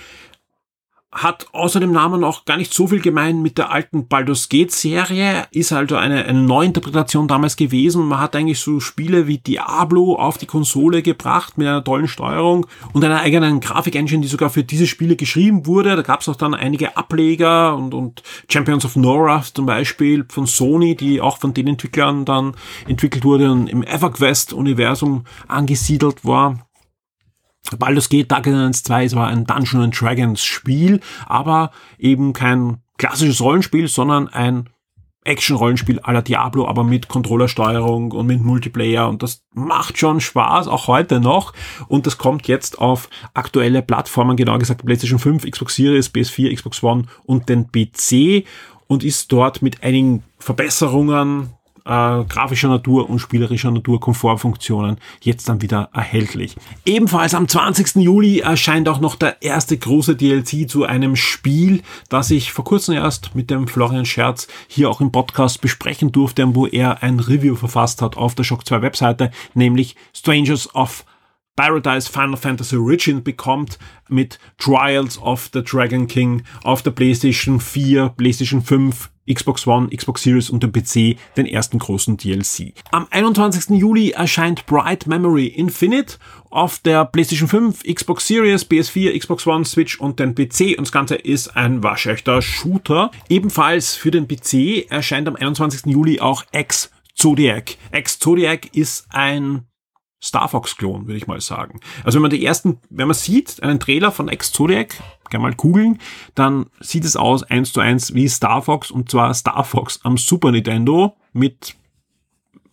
hat außer dem Namen auch gar nicht so viel gemein mit der alten Baldur's Gate Serie, ist also eine, eine Neuinterpretation damals gewesen. Man hat eigentlich so Spiele wie Diablo auf die Konsole gebracht mit einer tollen Steuerung und einer eigenen Grafikengine, die sogar für diese Spiele geschrieben wurde. Da gab es auch dann einige Ableger und, und Champions of Norath zum Beispiel von Sony, die auch von den Entwicklern dann entwickelt wurde und im EverQuest-Universum angesiedelt war. Baldur's Gate Dark Alliance 2 es war ein Dungeons Dragons Spiel, aber eben kein klassisches Rollenspiel, sondern ein Action-Rollenspiel à la Diablo, aber mit Controllersteuerung und mit Multiplayer. Und das macht schon Spaß, auch heute noch. Und das kommt jetzt auf aktuelle Plattformen, genau gesagt PlayStation 5, Xbox Series, PS4, Xbox One und den PC und ist dort mit einigen Verbesserungen äh, grafischer Natur und spielerischer Natur Komfortfunktionen jetzt dann wieder erhältlich. Ebenfalls am 20. Juli erscheint auch noch der erste große DLC zu einem Spiel, das ich vor kurzem erst mit dem Florian Scherz hier auch im Podcast besprechen durfte, wo er ein Review verfasst hat auf der Shock 2 Webseite, nämlich Strangers of Paradise Final Fantasy Origin bekommt mit Trials of the Dragon King auf der PlayStation 4, PlayStation 5, Xbox One, Xbox Series und dem PC den ersten großen DLC. Am 21. Juli erscheint Bright Memory Infinite auf der PlayStation 5, Xbox Series, PS4, Xbox One, Switch und den PC und das Ganze ist ein waschechter Shooter. Ebenfalls für den PC erscheint am 21. Juli auch X Zodiac. X Zodiac ist ein Star Fox-Klon, würde ich mal sagen. Also wenn man die ersten, wenn man sieht, einen Trailer von X Zodiac, gerne mal googeln, dann sieht es aus eins zu eins wie Star Fox und zwar Star Fox am Super Nintendo mit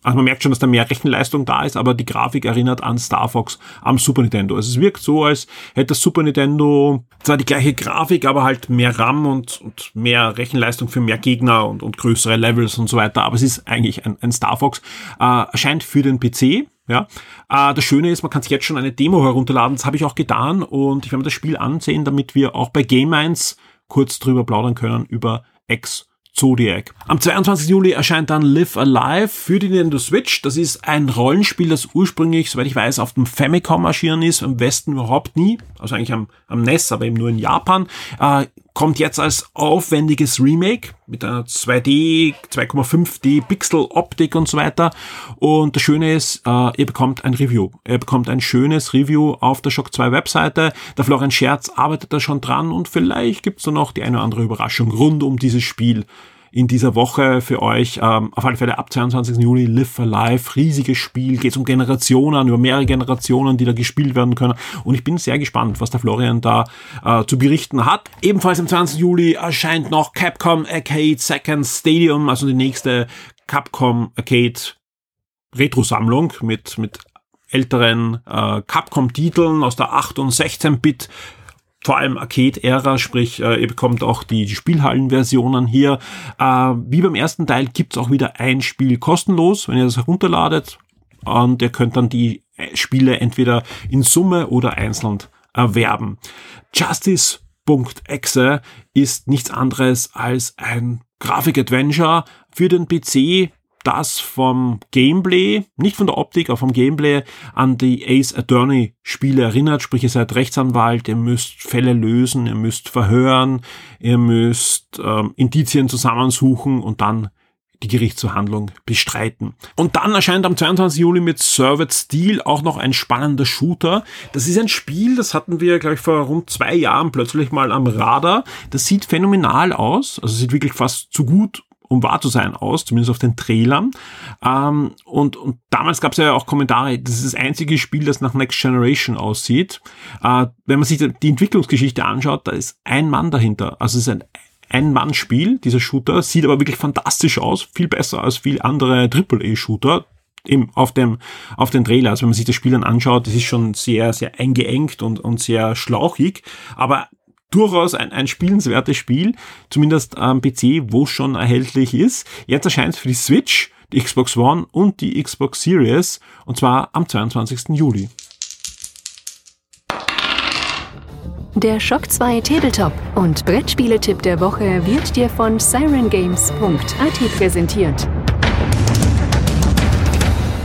also man merkt schon, dass da mehr Rechenleistung da ist, aber die Grafik erinnert an Star Fox am Super Nintendo. Also es wirkt so, als hätte das Super Nintendo zwar die gleiche Grafik, aber halt mehr RAM und, und mehr Rechenleistung für mehr Gegner und, und größere Levels und so weiter. Aber es ist eigentlich ein, ein Star Fox. Äh, erscheint für den PC, ja, äh, das Schöne ist, man kann sich jetzt schon eine Demo herunterladen. Das habe ich auch getan und ich werde mir das Spiel ansehen, damit wir auch bei Game 1 kurz drüber plaudern können über X Zodiac. Am 22. Juli erscheint dann Live Alive für die Nintendo Switch. Das ist ein Rollenspiel, das ursprünglich, soweit ich weiß, auf dem Famicom erschienen ist, im Westen überhaupt nie. Also eigentlich am, am NES, aber eben nur in Japan. Äh, kommt jetzt als aufwendiges Remake mit einer 2D, 2,5D Pixel-Optik und so weiter. Und das Schöne ist, äh, ihr bekommt ein Review. Ihr bekommt ein schönes Review auf der Shock 2 Webseite. Der Florian Scherz arbeitet da schon dran und vielleicht gibt's da noch die eine oder andere Überraschung rund um dieses Spiel in dieser Woche für euch. Ähm, auf alle Fälle ab 22. Juli Live for Life, riesiges Spiel, geht um Generationen, über mehrere Generationen, die da gespielt werden können. Und ich bin sehr gespannt, was der Florian da äh, zu berichten hat. Ebenfalls am 20. Juli erscheint noch Capcom Arcade Second Stadium, also die nächste Capcom Arcade Retro-Sammlung mit, mit älteren äh, Capcom-Titeln aus der 8 und 16-Bit vor allem Arcade-Ära, sprich, äh, ihr bekommt auch die, die Spielhallen-Versionen hier. Äh, wie beim ersten Teil gibt's auch wieder ein Spiel kostenlos, wenn ihr das herunterladet. Und ihr könnt dann die äh, Spiele entweder in Summe oder einzeln erwerben. Justice.exe ist nichts anderes als ein Grafik-Adventure für den PC, das vom Gameplay, nicht von der Optik, aber vom Gameplay an die Ace Attorney Spiele erinnert. Sprich, ihr seid Rechtsanwalt, ihr müsst Fälle lösen, ihr müsst verhören, ihr müsst ähm, Indizien zusammensuchen und dann die Gerichtsverhandlung bestreiten. Und dann erscheint am 22. Juli mit Served Steel auch noch ein spannender Shooter. Das ist ein Spiel, das hatten wir, glaube ich, vor rund zwei Jahren plötzlich mal am Radar. Das sieht phänomenal aus, also sieht wirklich fast zu gut um wahr zu sein aus, zumindest auf den Trailern. Ähm, und, und damals gab es ja auch Kommentare, das ist das einzige Spiel, das nach Next Generation aussieht. Äh, wenn man sich die Entwicklungsgeschichte anschaut, da ist ein Mann dahinter. Also es ist ein ein-Mann-Spiel, dieser Shooter, sieht aber wirklich fantastisch aus, viel besser als viel andere AAA-Shooter, eben auf dem, auf den Trailer. Also wenn man sich das Spiel dann anschaut, das ist schon sehr, sehr eingeengt und, und sehr schlauchig, aber durchaus ein, ein spielenswertes Spiel, zumindest am PC, wo es schon erhältlich ist. Jetzt erscheint es für die Switch, die Xbox One und die Xbox Series und zwar am 22. Juli. Der Shock 2 Tabletop und Brettspieletipp der Woche wird dir von sirengames.at präsentiert.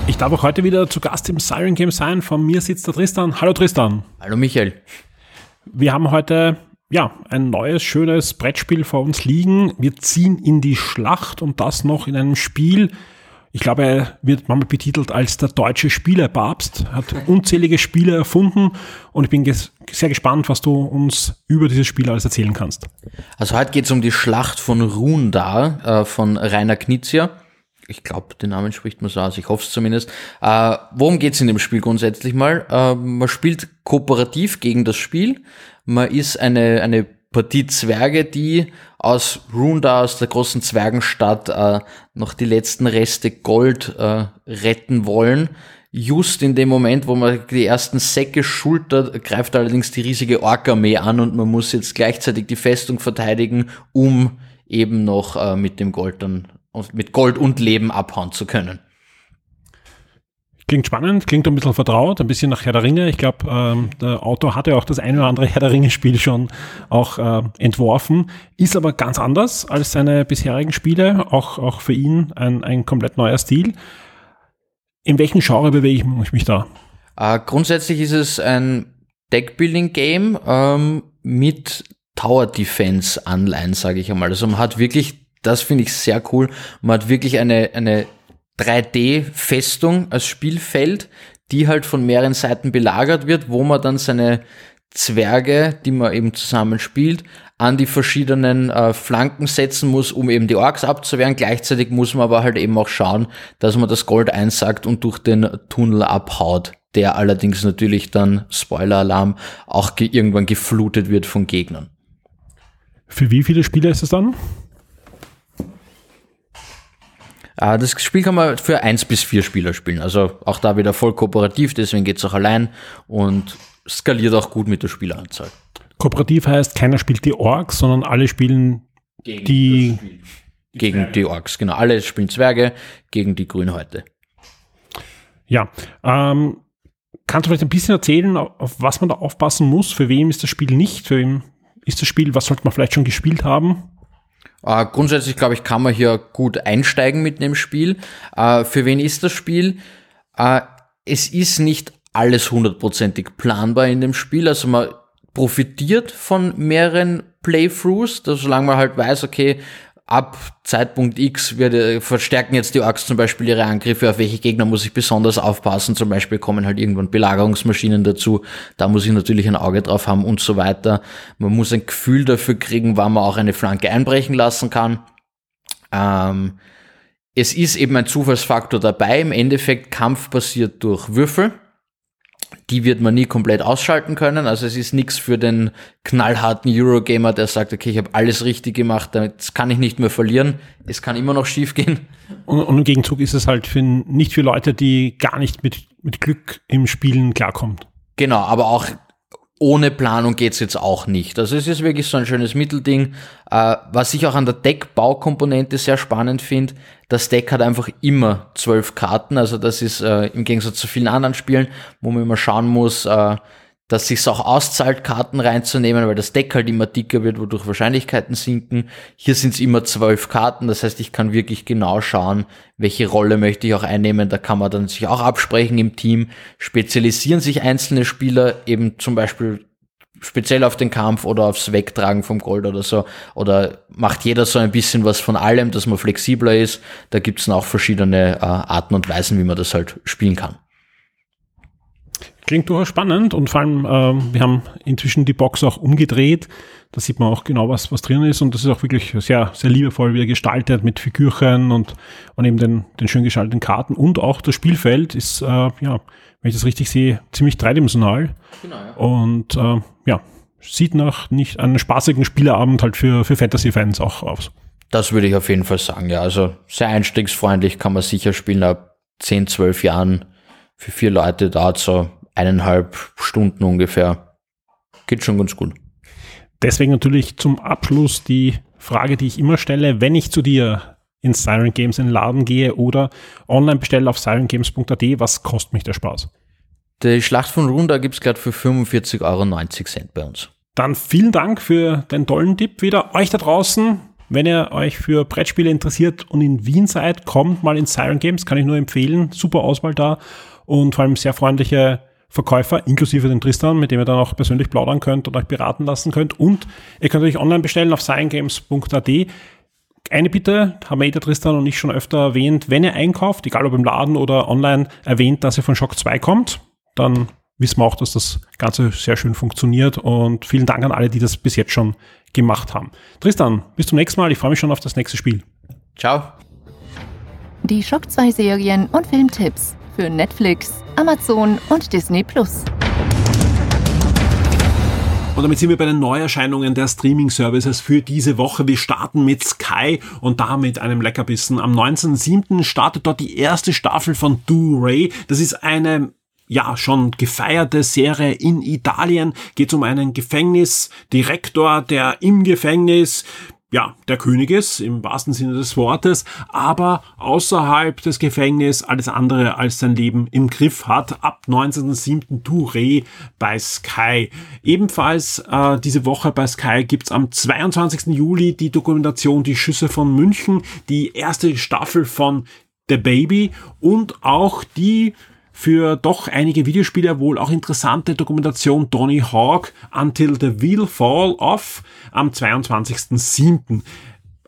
Ich darf auch heute wieder zu Gast im Siren Game sein. Von mir sitzt der Tristan. Hallo Tristan. Hallo Michael. Wir haben heute ja, ein neues, schönes Brettspiel vor uns liegen. Wir ziehen in die Schlacht und das noch in einem Spiel. Ich glaube, er wird manchmal betitelt als der deutsche Spielepapst, hat unzählige Spiele erfunden und ich bin ges sehr gespannt, was du uns über dieses Spiel alles erzählen kannst. Also heute geht es um die Schlacht von Rundar äh, von Rainer Knizia. Ich glaube, den Namen spricht man so aus, ich hoffe es zumindest. Äh, worum geht es in dem Spiel grundsätzlich mal? Äh, man spielt kooperativ gegen das Spiel. Man ist eine, eine Partie Zwerge, die aus Runda, aus der großen Zwergenstadt, äh, noch die letzten Reste Gold äh, retten wollen. Just in dem Moment, wo man die ersten Säcke schultert, greift allerdings die riesige Ork-Armee an und man muss jetzt gleichzeitig die Festung verteidigen, um eben noch äh, mit dem Gold dann mit Gold und Leben abhauen zu können. Klingt spannend, klingt ein bisschen vertraut, ein bisschen nach Herr der Ringe. Ich glaube, ähm, der Autor hatte auch das eine oder andere Herr der Ringe-Spiel schon auch äh, entworfen, ist aber ganz anders als seine bisherigen Spiele, auch, auch für ihn ein, ein komplett neuer Stil. In welchen Genre bewege ich mich da? Äh, grundsätzlich ist es ein Deckbuilding-Game ähm, mit Tower Defense-Anleihen, sage ich einmal. Also man hat wirklich, das finde ich sehr cool, man hat wirklich eine, eine 3D-Festung als Spielfeld, die halt von mehreren Seiten belagert wird, wo man dann seine Zwerge, die man eben zusammen spielt, an die verschiedenen äh, Flanken setzen muss, um eben die Orks abzuwehren. Gleichzeitig muss man aber halt eben auch schauen, dass man das Gold einsackt und durch den Tunnel abhaut, der allerdings natürlich dann, Spoiler-Alarm, auch ge irgendwann geflutet wird von Gegnern. Für wie viele Spieler ist es dann? Äh, das Spiel kann man für eins bis vier Spieler spielen. Also auch da wieder voll kooperativ, deswegen geht es auch allein und skaliert auch gut mit der Spieleranzahl. Kooperativ heißt, keiner spielt die Orks, sondern alle spielen gegen die, die gegen Zwerge. die Orks, genau. Alle spielen Zwerge gegen die Grünhäute. Ja, ähm, kannst du vielleicht ein bisschen erzählen, auf was man da aufpassen muss? Für wem ist das Spiel nicht? Für wem ist das Spiel? Was sollte man vielleicht schon gespielt haben? Äh, grundsätzlich, glaube ich, kann man hier gut einsteigen mit dem Spiel. Äh, für wen ist das Spiel? Äh, es ist nicht alles hundertprozentig planbar in dem Spiel. Also man profitiert von mehreren Playthroughs, solange man halt weiß, okay, ab Zeitpunkt X wird, verstärken jetzt die Orks zum Beispiel ihre Angriffe, auf welche Gegner muss ich besonders aufpassen, zum Beispiel kommen halt irgendwann Belagerungsmaschinen dazu, da muss ich natürlich ein Auge drauf haben und so weiter. Man muss ein Gefühl dafür kriegen, wann man auch eine Flanke einbrechen lassen kann. Ähm, es ist eben ein Zufallsfaktor dabei, im Endeffekt Kampf passiert durch Würfel die wird man nie komplett ausschalten können. Also es ist nichts für den knallharten Eurogamer, der sagt, okay, ich habe alles richtig gemacht, damit kann ich nicht mehr verlieren. Es kann immer noch schief gehen. Und, und im Gegenzug ist es halt für, nicht für Leute, die gar nicht mit, mit Glück im Spielen klarkommt. Genau, aber auch ohne Planung geht's jetzt auch nicht. Also es ist wirklich so ein schönes Mittelding. Äh, was ich auch an der Deckbaukomponente sehr spannend finde, das Deck hat einfach immer zwölf Karten. Also das ist äh, im Gegensatz zu vielen anderen Spielen, wo man immer schauen muss, äh, dass sich auch auszahlt, Karten reinzunehmen, weil das Deck halt immer dicker wird, wodurch Wahrscheinlichkeiten sinken. Hier sind es immer zwölf Karten, das heißt, ich kann wirklich genau schauen, welche Rolle möchte ich auch einnehmen. Da kann man dann sich auch absprechen im Team. Spezialisieren sich einzelne Spieler eben zum Beispiel speziell auf den Kampf oder aufs Wegtragen vom Gold oder so? Oder macht jeder so ein bisschen was von allem, dass man flexibler ist? Da gibt es auch verschiedene äh, Arten und Weisen, wie man das halt spielen kann. Klingt durchaus spannend und vor allem, äh, wir haben inzwischen die Box auch umgedreht. Da sieht man auch genau, was, was drin ist und das ist auch wirklich sehr, sehr liebevoll wieder gestaltet mit Figürchen und, und eben den, den schön gestalteten Karten und auch das Spielfeld ist, äh, ja, wenn ich das richtig sehe, ziemlich dreidimensional. Genau, ja. Und äh, ja, sieht nach nicht einen spaßigen Spieleabend halt für, für Fantasy-Fans auch aus. Das würde ich auf jeden Fall sagen, ja. Also sehr einstiegsfreundlich kann man sicher spielen ab 10, 12 Jahren. Für vier Leute dauert so eineinhalb Stunden ungefähr. Geht schon ganz gut. Deswegen natürlich zum Abschluss die Frage, die ich immer stelle, wenn ich zu dir ins Siren Games in den Laden gehe oder online bestelle auf sirengames.at, was kostet mich der Spaß? Die Schlacht von Runda gibt es gerade für 45,90 Euro bei uns. Dann vielen Dank für den tollen Tipp wieder. Euch da draußen, wenn ihr euch für Brettspiele interessiert und in Wien seid, kommt mal ins Siren Games, kann ich nur empfehlen. Super Auswahl da und vor allem sehr freundliche Verkäufer, inklusive den Tristan, mit dem ihr dann auch persönlich plaudern könnt und euch beraten lassen könnt. Und ihr könnt euch online bestellen auf sciengames.at. Eine Bitte, haben wir eh der Tristan und ich schon öfter erwähnt, wenn ihr einkauft, egal ob im Laden oder online, erwähnt, dass ihr von Shock 2 kommt, dann wissen wir auch, dass das Ganze sehr schön funktioniert und vielen Dank an alle, die das bis jetzt schon gemacht haben. Tristan, bis zum nächsten Mal. Ich freue mich schon auf das nächste Spiel. Ciao. Die Shock 2 Serien und Filmtipps für Netflix, Amazon und Disney Plus. Und damit sind wir bei den Neuerscheinungen der Streaming-Services für diese Woche. Wir starten mit Sky und da mit einem Leckerbissen. Am 19.07. startet dort die erste Staffel von Do Ray. Das ist eine ja, schon gefeierte Serie in Italien. Geht um einen Gefängnisdirektor, der im Gefängnis ja, der König ist, im wahrsten Sinne des Wortes, aber außerhalb des Gefängnisses alles andere als sein Leben im Griff hat. Ab 19.07. Touré bei Sky. Ebenfalls äh, diese Woche bei Sky gibt's am 22. Juli die Dokumentation Die Schüsse von München, die erste Staffel von The Baby und auch die für doch einige Videospieler wohl auch interessante Dokumentation Tony Hawk Until the Wheel Fall Off am 22.07.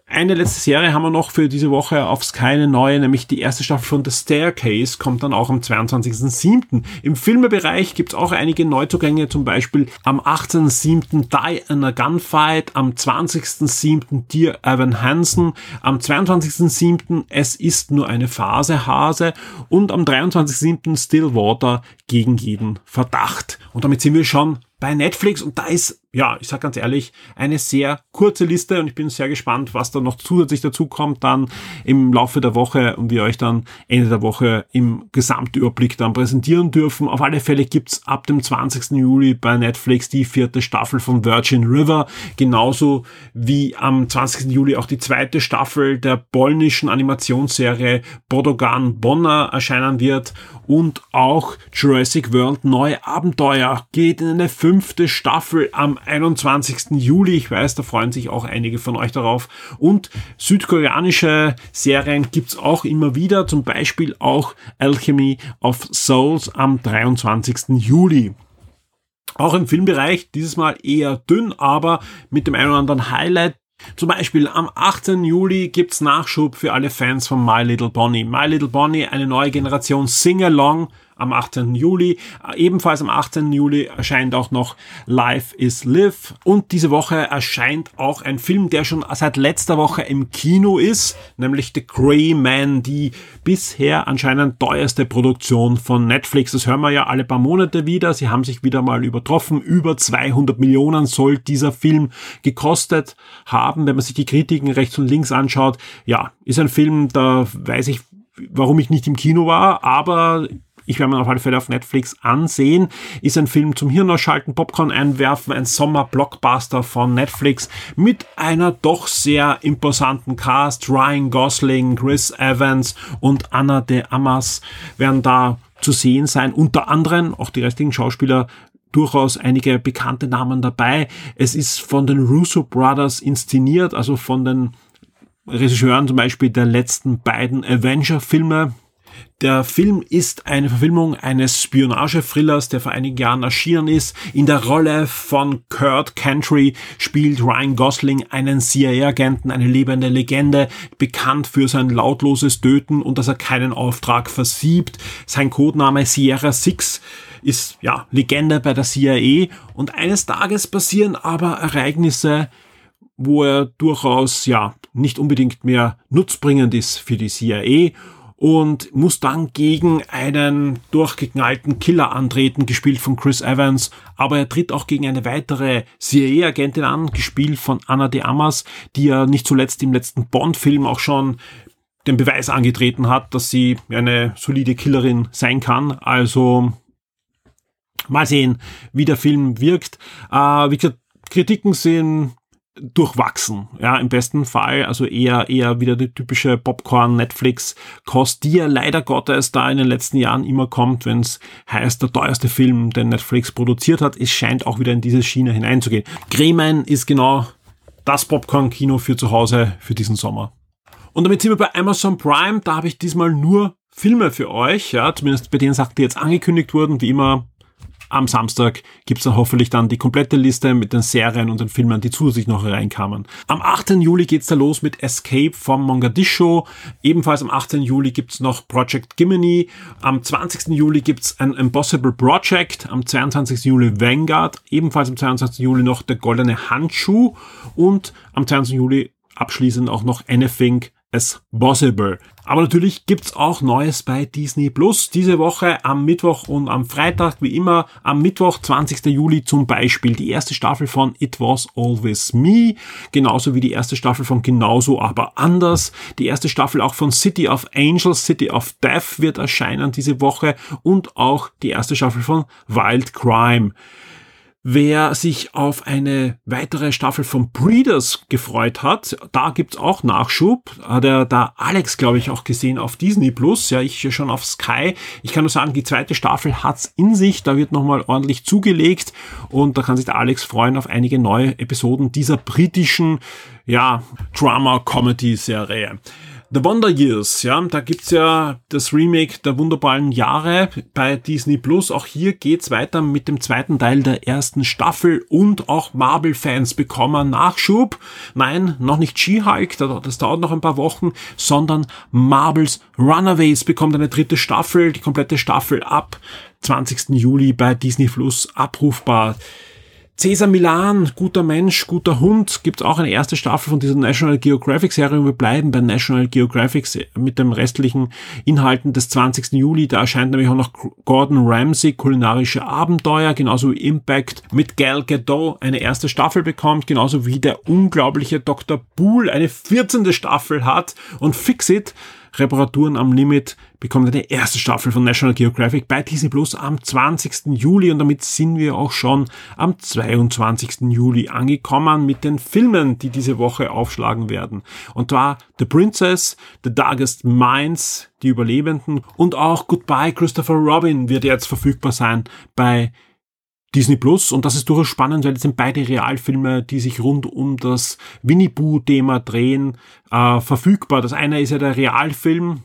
Eine letzte Serie haben wir noch für diese Woche auf Sky eine neue, nämlich die erste Staffel von The Staircase, kommt dann auch am 22.07. Im Filmebereich gibt's auch einige Neuzugänge, zum Beispiel am 18.07. Die in a Gunfight, am 20.07. Dear Evan Hansen, am 22.07. Es ist nur eine Phase Hase und am 23.07. Stillwater gegen jeden Verdacht. Und damit sind wir schon bei Netflix und da ist, ja, ich sag ganz ehrlich, eine sehr kurze Liste und ich bin sehr gespannt, was da noch zusätzlich dazu kommt dann im Laufe der Woche und wir euch dann Ende der Woche im Gesamtüberblick dann präsentieren dürfen. Auf alle Fälle gibt's ab dem 20. Juli bei Netflix die vierte Staffel von Virgin River, genauso wie am 20. Juli auch die zweite Staffel der polnischen Animationsserie Bodogan Bonner erscheinen wird und auch Jurassic World Neue Abenteuer geht in eine fünfte Staffel am 21. Juli. Ich weiß, da freuen sich auch einige von euch darauf. Und südkoreanische Serien gibt's auch immer wieder, zum Beispiel auch Alchemy of Souls am 23. Juli. Auch im Filmbereich, dieses Mal eher dünn, aber mit dem einen oder anderen Highlight. Zum Beispiel am 18. Juli gibt's Nachschub für alle Fans von My Little Bonnie. My Little Bonnie, eine neue Generation Sing-Along am 18. Juli. Ebenfalls am 18. Juli erscheint auch noch Life is Live. Und diese Woche erscheint auch ein Film, der schon seit letzter Woche im Kino ist, nämlich The Grey Man, die bisher anscheinend teuerste Produktion von Netflix. Das hören wir ja alle paar Monate wieder. Sie haben sich wieder mal übertroffen. Über 200 Millionen soll dieser Film gekostet haben. Wenn man sich die Kritiken rechts und links anschaut, ja, ist ein Film, da weiß ich, warum ich nicht im Kino war, aber ich werde mir auf alle Fälle auf Netflix ansehen. Ist ein Film zum Hirnausschalten, Popcorn einwerfen, ein Sommer-Blockbuster von Netflix mit einer doch sehr imposanten Cast. Ryan Gosling, Chris Evans und Anna de Amas werden da zu sehen sein. Unter anderem auch die restlichen Schauspieler durchaus einige bekannte Namen dabei. Es ist von den Russo Brothers inszeniert, also von den Regisseuren zum Beispiel der letzten beiden Avenger-Filme, der Film ist eine Verfilmung eines Spionage-Thrillers, der vor einigen Jahren erschienen ist. In der Rolle von Kurt Cantry spielt Ryan Gosling einen CIA-Agenten, eine lebende Legende, bekannt für sein lautloses Töten und dass er keinen Auftrag versiebt. Sein Codename Sierra Six ist ja Legende bei der CIA und eines Tages passieren aber Ereignisse, wo er durchaus ja nicht unbedingt mehr nutzbringend ist für die CIA und muss dann gegen einen durchgeknallten Killer antreten, gespielt von Chris Evans. Aber er tritt auch gegen eine weitere CIA-Agentin an, gespielt von Anna de Amas, die ja nicht zuletzt im letzten Bond-Film auch schon den Beweis angetreten hat, dass sie eine solide Killerin sein kann. Also mal sehen, wie der Film wirkt. Äh, wie gesagt, Kritiken sind durchwachsen, ja, im besten Fall, also eher, eher wieder die typische Popcorn-Netflix-Kost, die ja leider Gottes da in den letzten Jahren immer kommt, wenn es heißt, der teuerste Film, den Netflix produziert hat, es scheint auch wieder in diese Schiene hineinzugehen. Gremen ist genau das Popcorn-Kino für zu Hause für diesen Sommer. Und damit sind wir bei Amazon Prime, da habe ich diesmal nur Filme für euch, ja, zumindest bei den Sachen, die jetzt angekündigt wurden, wie immer am Samstag gibt's dann hoffentlich dann die komplette Liste mit den Serien und den Filmen, die zusätzlich noch reinkamen. Am 8. Juli geht's da los mit Escape vom Mogadischu. Ebenfalls am 18. Juli gibt's noch Project Gimini. Am 20. Juli gibt's ein Impossible Project. Am 22. Juli Vanguard. Ebenfalls am 22. Juli noch der Goldene Handschuh. Und am 22. Juli abschließend auch noch Anything as possible. Aber natürlich gibt's auch Neues bei Disney Plus. Diese Woche am Mittwoch und am Freitag, wie immer, am Mittwoch, 20. Juli zum Beispiel die erste Staffel von It Was Always Me, genauso wie die erste Staffel von Genauso aber anders. Die erste Staffel auch von City of Angels, City of Death wird erscheinen diese Woche und auch die erste Staffel von Wild Crime. Wer sich auf eine weitere Staffel von Breeders gefreut hat, da gibt's auch Nachschub. Hat er da Alex, glaube ich, auch gesehen auf Disney Plus. Ja, ich schon auf Sky. Ich kann nur sagen, die zweite Staffel hat's in sich. Da wird nochmal ordentlich zugelegt und da kann sich der Alex freuen auf einige neue Episoden dieser britischen, ja, Drama-Comedy-Serie. The Wonder Years, ja, da gibt's ja das Remake der wunderbaren Jahre bei Disney Plus. Auch hier geht's weiter mit dem zweiten Teil der ersten Staffel und auch Marvel-Fans bekommen Nachschub. Nein, noch nicht She-Hulk, das dauert noch ein paar Wochen, sondern Marvels Runaways bekommt eine dritte Staffel, die komplette Staffel ab 20. Juli bei Disney Plus abrufbar. Cesar Milan, guter Mensch, guter Hund, gibt auch eine erste Staffel von dieser National Geographic Serie und wir bleiben bei National Geographic mit den restlichen Inhalten des 20. Juli. Da erscheint nämlich auch noch Gordon Ramsay, kulinarische Abenteuer, genauso wie Impact mit Gal Gadot eine erste Staffel bekommt, genauso wie der unglaubliche Dr. Boole eine 14. Staffel hat und Fixit Reparaturen am Limit bekommt eine erste Staffel von National Geographic bei Disney Plus am 20. Juli und damit sind wir auch schon am 22. Juli angekommen mit den Filmen, die diese Woche aufschlagen werden. Und zwar The Princess, The Darkest Minds, Die Überlebenden und auch Goodbye Christopher Robin wird jetzt verfügbar sein bei Disney Plus und das ist durchaus spannend, weil es sind beide Realfilme, die sich rund um das Winnie Pooh-Thema drehen, äh, verfügbar. Das eine ist ja der Realfilm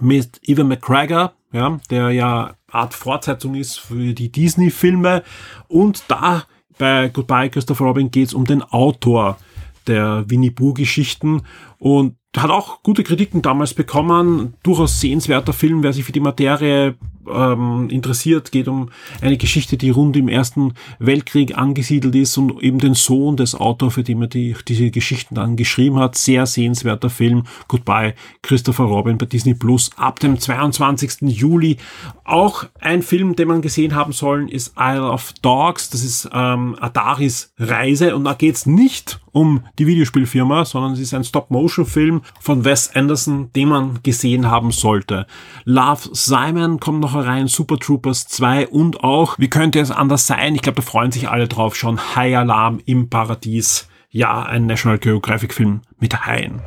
mit Evan McGregor, ja, der ja Art Fortsetzung ist für die Disney-Filme und da bei Goodbye Christopher Robin geht es um den Autor der Winnie Pooh-Geschichten und hat auch gute Kritiken damals bekommen. Durchaus sehenswerter Film, wer sich für die Materie ähm, interessiert, geht um eine Geschichte, die rund im Ersten Weltkrieg angesiedelt ist und eben den Sohn des Autors, für den er die, diese Geschichten dann geschrieben hat. Sehr sehenswerter Film. Goodbye, Christopher Robin bei Disney Plus ab dem 22. Juli. Auch ein Film, den man gesehen haben sollen, ist Isle of Dogs. Das ist ähm, Adaris Reise und da geht's nicht um die Videospielfirma, sondern es ist ein Stop-Motion-Film von Wes Anderson, den man gesehen haben sollte. Love Simon kommt noch rein, Super Troopers 2 und auch, wie könnte es anders sein? Ich glaube, da freuen sich alle drauf schon. High Alarm im Paradies. Ja, ein National Geographic Film mit Haien.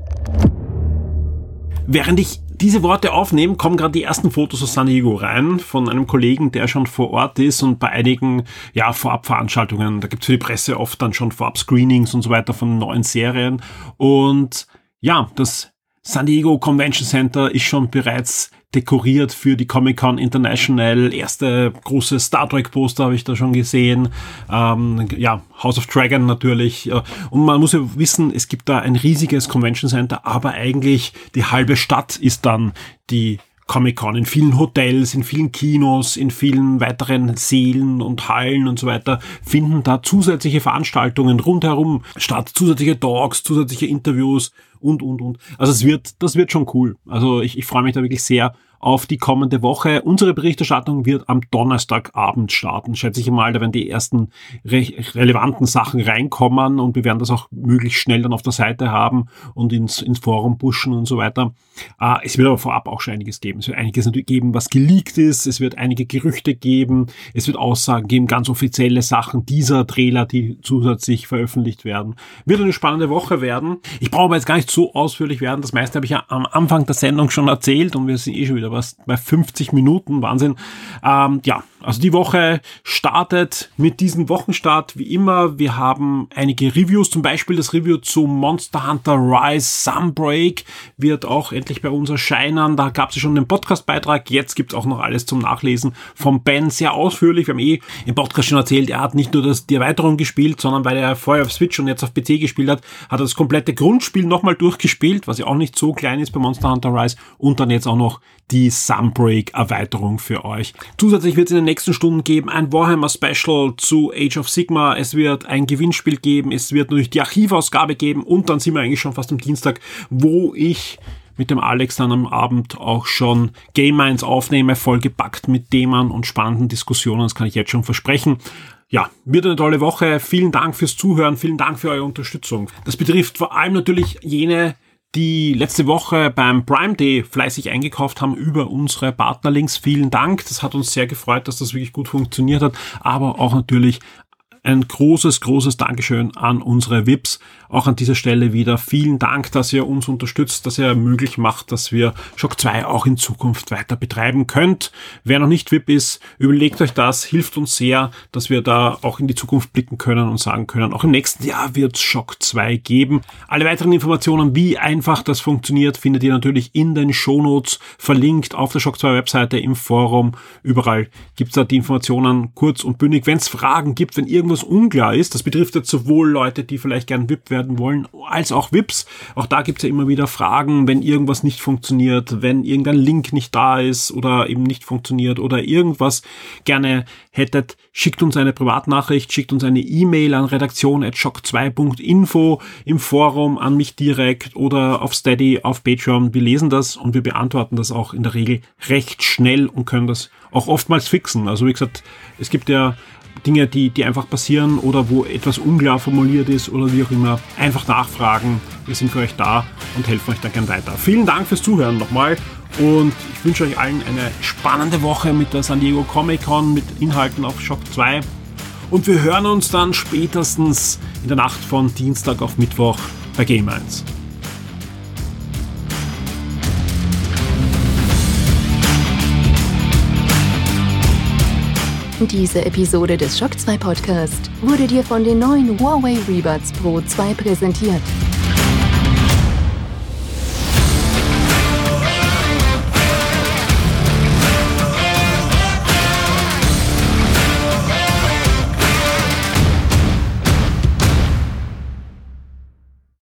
Während ich diese Worte aufnehme, kommen gerade die ersten Fotos aus San Diego rein von einem Kollegen, der schon vor Ort ist und bei einigen ja, Vorabveranstaltungen, da gibt es für die Presse oft dann schon Vorab-Screenings und so weiter von neuen Serien. Und ja, das San Diego Convention Center ist schon bereits dekoriert für die Comic Con International. Erste große Star Trek Poster habe ich da schon gesehen. Ähm, ja, House of Dragon natürlich. Und man muss ja wissen, es gibt da ein riesiges Convention Center, aber eigentlich die halbe Stadt ist dann die Comic-Con, in vielen Hotels, in vielen Kinos, in vielen weiteren Seelen und Hallen und so weiter finden da zusätzliche Veranstaltungen rundherum statt, zusätzliche Talks, zusätzliche Interviews und, und, und. Also es wird, das wird schon cool. Also ich, ich freue mich da wirklich sehr auf die kommende Woche. Unsere Berichterstattung wird am Donnerstagabend starten, schätze ich mal. Da werden die ersten re relevanten Sachen reinkommen und wir werden das auch möglichst schnell dann auf der Seite haben und ins, ins Forum pushen und so weiter. Äh, es wird aber vorab auch schon einiges geben. Es wird einiges natürlich geben, was geleakt ist. Es wird einige Gerüchte geben. Es wird Aussagen geben, ganz offizielle Sachen dieser Trailer, die zusätzlich veröffentlicht werden. Wird eine spannende Woche werden. Ich brauche aber jetzt gar nicht so ausführlich werden. Das meiste habe ich ja am Anfang der Sendung schon erzählt und wir sind eh schon wieder wieder was bei 50 Minuten, Wahnsinn. Ähm, ja, also die Woche startet mit diesem Wochenstart wie immer. Wir haben einige Reviews, zum Beispiel das Review zu Monster Hunter Rise Sunbreak wird auch endlich bei uns erscheinen. Da gab es schon den Podcastbeitrag. Jetzt gibt's auch noch alles zum Nachlesen vom Ben sehr ausführlich. Wir haben eh im Podcast schon erzählt, er hat nicht nur das, die Erweiterung gespielt, sondern weil er vorher auf Switch und jetzt auf PC gespielt hat, hat er das komplette Grundspiel nochmal durchgespielt, was ja auch nicht so klein ist bei Monster Hunter Rise und dann jetzt auch noch die Sunbreak Erweiterung für euch. Zusätzlich wird es in den nächsten Stunden geben ein Warhammer Special zu Age of Sigma. Es wird ein Gewinnspiel geben. Es wird natürlich die Archivausgabe geben und dann sind wir eigentlich schon fast am Dienstag, wo ich mit dem Alex dann am Abend auch schon Game Minds aufnehme, vollgepackt mit Themen und spannenden Diskussionen. Das kann ich jetzt schon versprechen. Ja, wird eine tolle Woche. Vielen Dank fürs Zuhören. Vielen Dank für eure Unterstützung. Das betrifft vor allem natürlich jene, die letzte Woche beim Prime Day fleißig eingekauft haben über unsere Partnerlinks. Vielen Dank. Das hat uns sehr gefreut, dass das wirklich gut funktioniert hat. Aber auch natürlich ein großes, großes Dankeschön an unsere VIPs. Auch an dieser Stelle wieder vielen Dank, dass ihr uns unterstützt, dass ihr möglich macht, dass wir Shock 2 auch in Zukunft weiter betreiben könnt. Wer noch nicht VIP ist, überlegt euch das, hilft uns sehr, dass wir da auch in die Zukunft blicken können und sagen können, auch im nächsten Jahr wird Shock 2 geben. Alle weiteren Informationen, wie einfach das funktioniert, findet ihr natürlich in den Shownotes verlinkt auf der Shock 2 Webseite, im Forum. Überall gibt's da die Informationen kurz und bündig. Wenn es Fragen gibt, wenn irgendwas irgendwas unklar ist, das betrifft jetzt sowohl Leute, die vielleicht gern VIP werden wollen, als auch VIPs. Auch da gibt es ja immer wieder Fragen, wenn irgendwas nicht funktioniert, wenn irgendein Link nicht da ist oder eben nicht funktioniert oder irgendwas gerne hättet, schickt uns eine Privatnachricht, schickt uns eine E-Mail an redaktion.shock2.info im Forum an mich direkt oder auf Steady, auf Patreon. Wir lesen das und wir beantworten das auch in der Regel recht schnell und können das auch oftmals fixen. Also wie gesagt, es gibt ja Dinge, die, die einfach passieren oder wo etwas unklar formuliert ist oder wie auch immer, einfach nachfragen. Wir sind für euch da und helfen euch dann gern weiter. Vielen Dank fürs Zuhören nochmal und ich wünsche euch allen eine spannende Woche mit der San Diego Comic Con mit Inhalten auf Shock 2 und wir hören uns dann spätestens in der Nacht von Dienstag auf Mittwoch bei Game 1. Diese Episode des Shock 2 Podcast wurde dir von den neuen Huawei Rebuds Pro 2 präsentiert.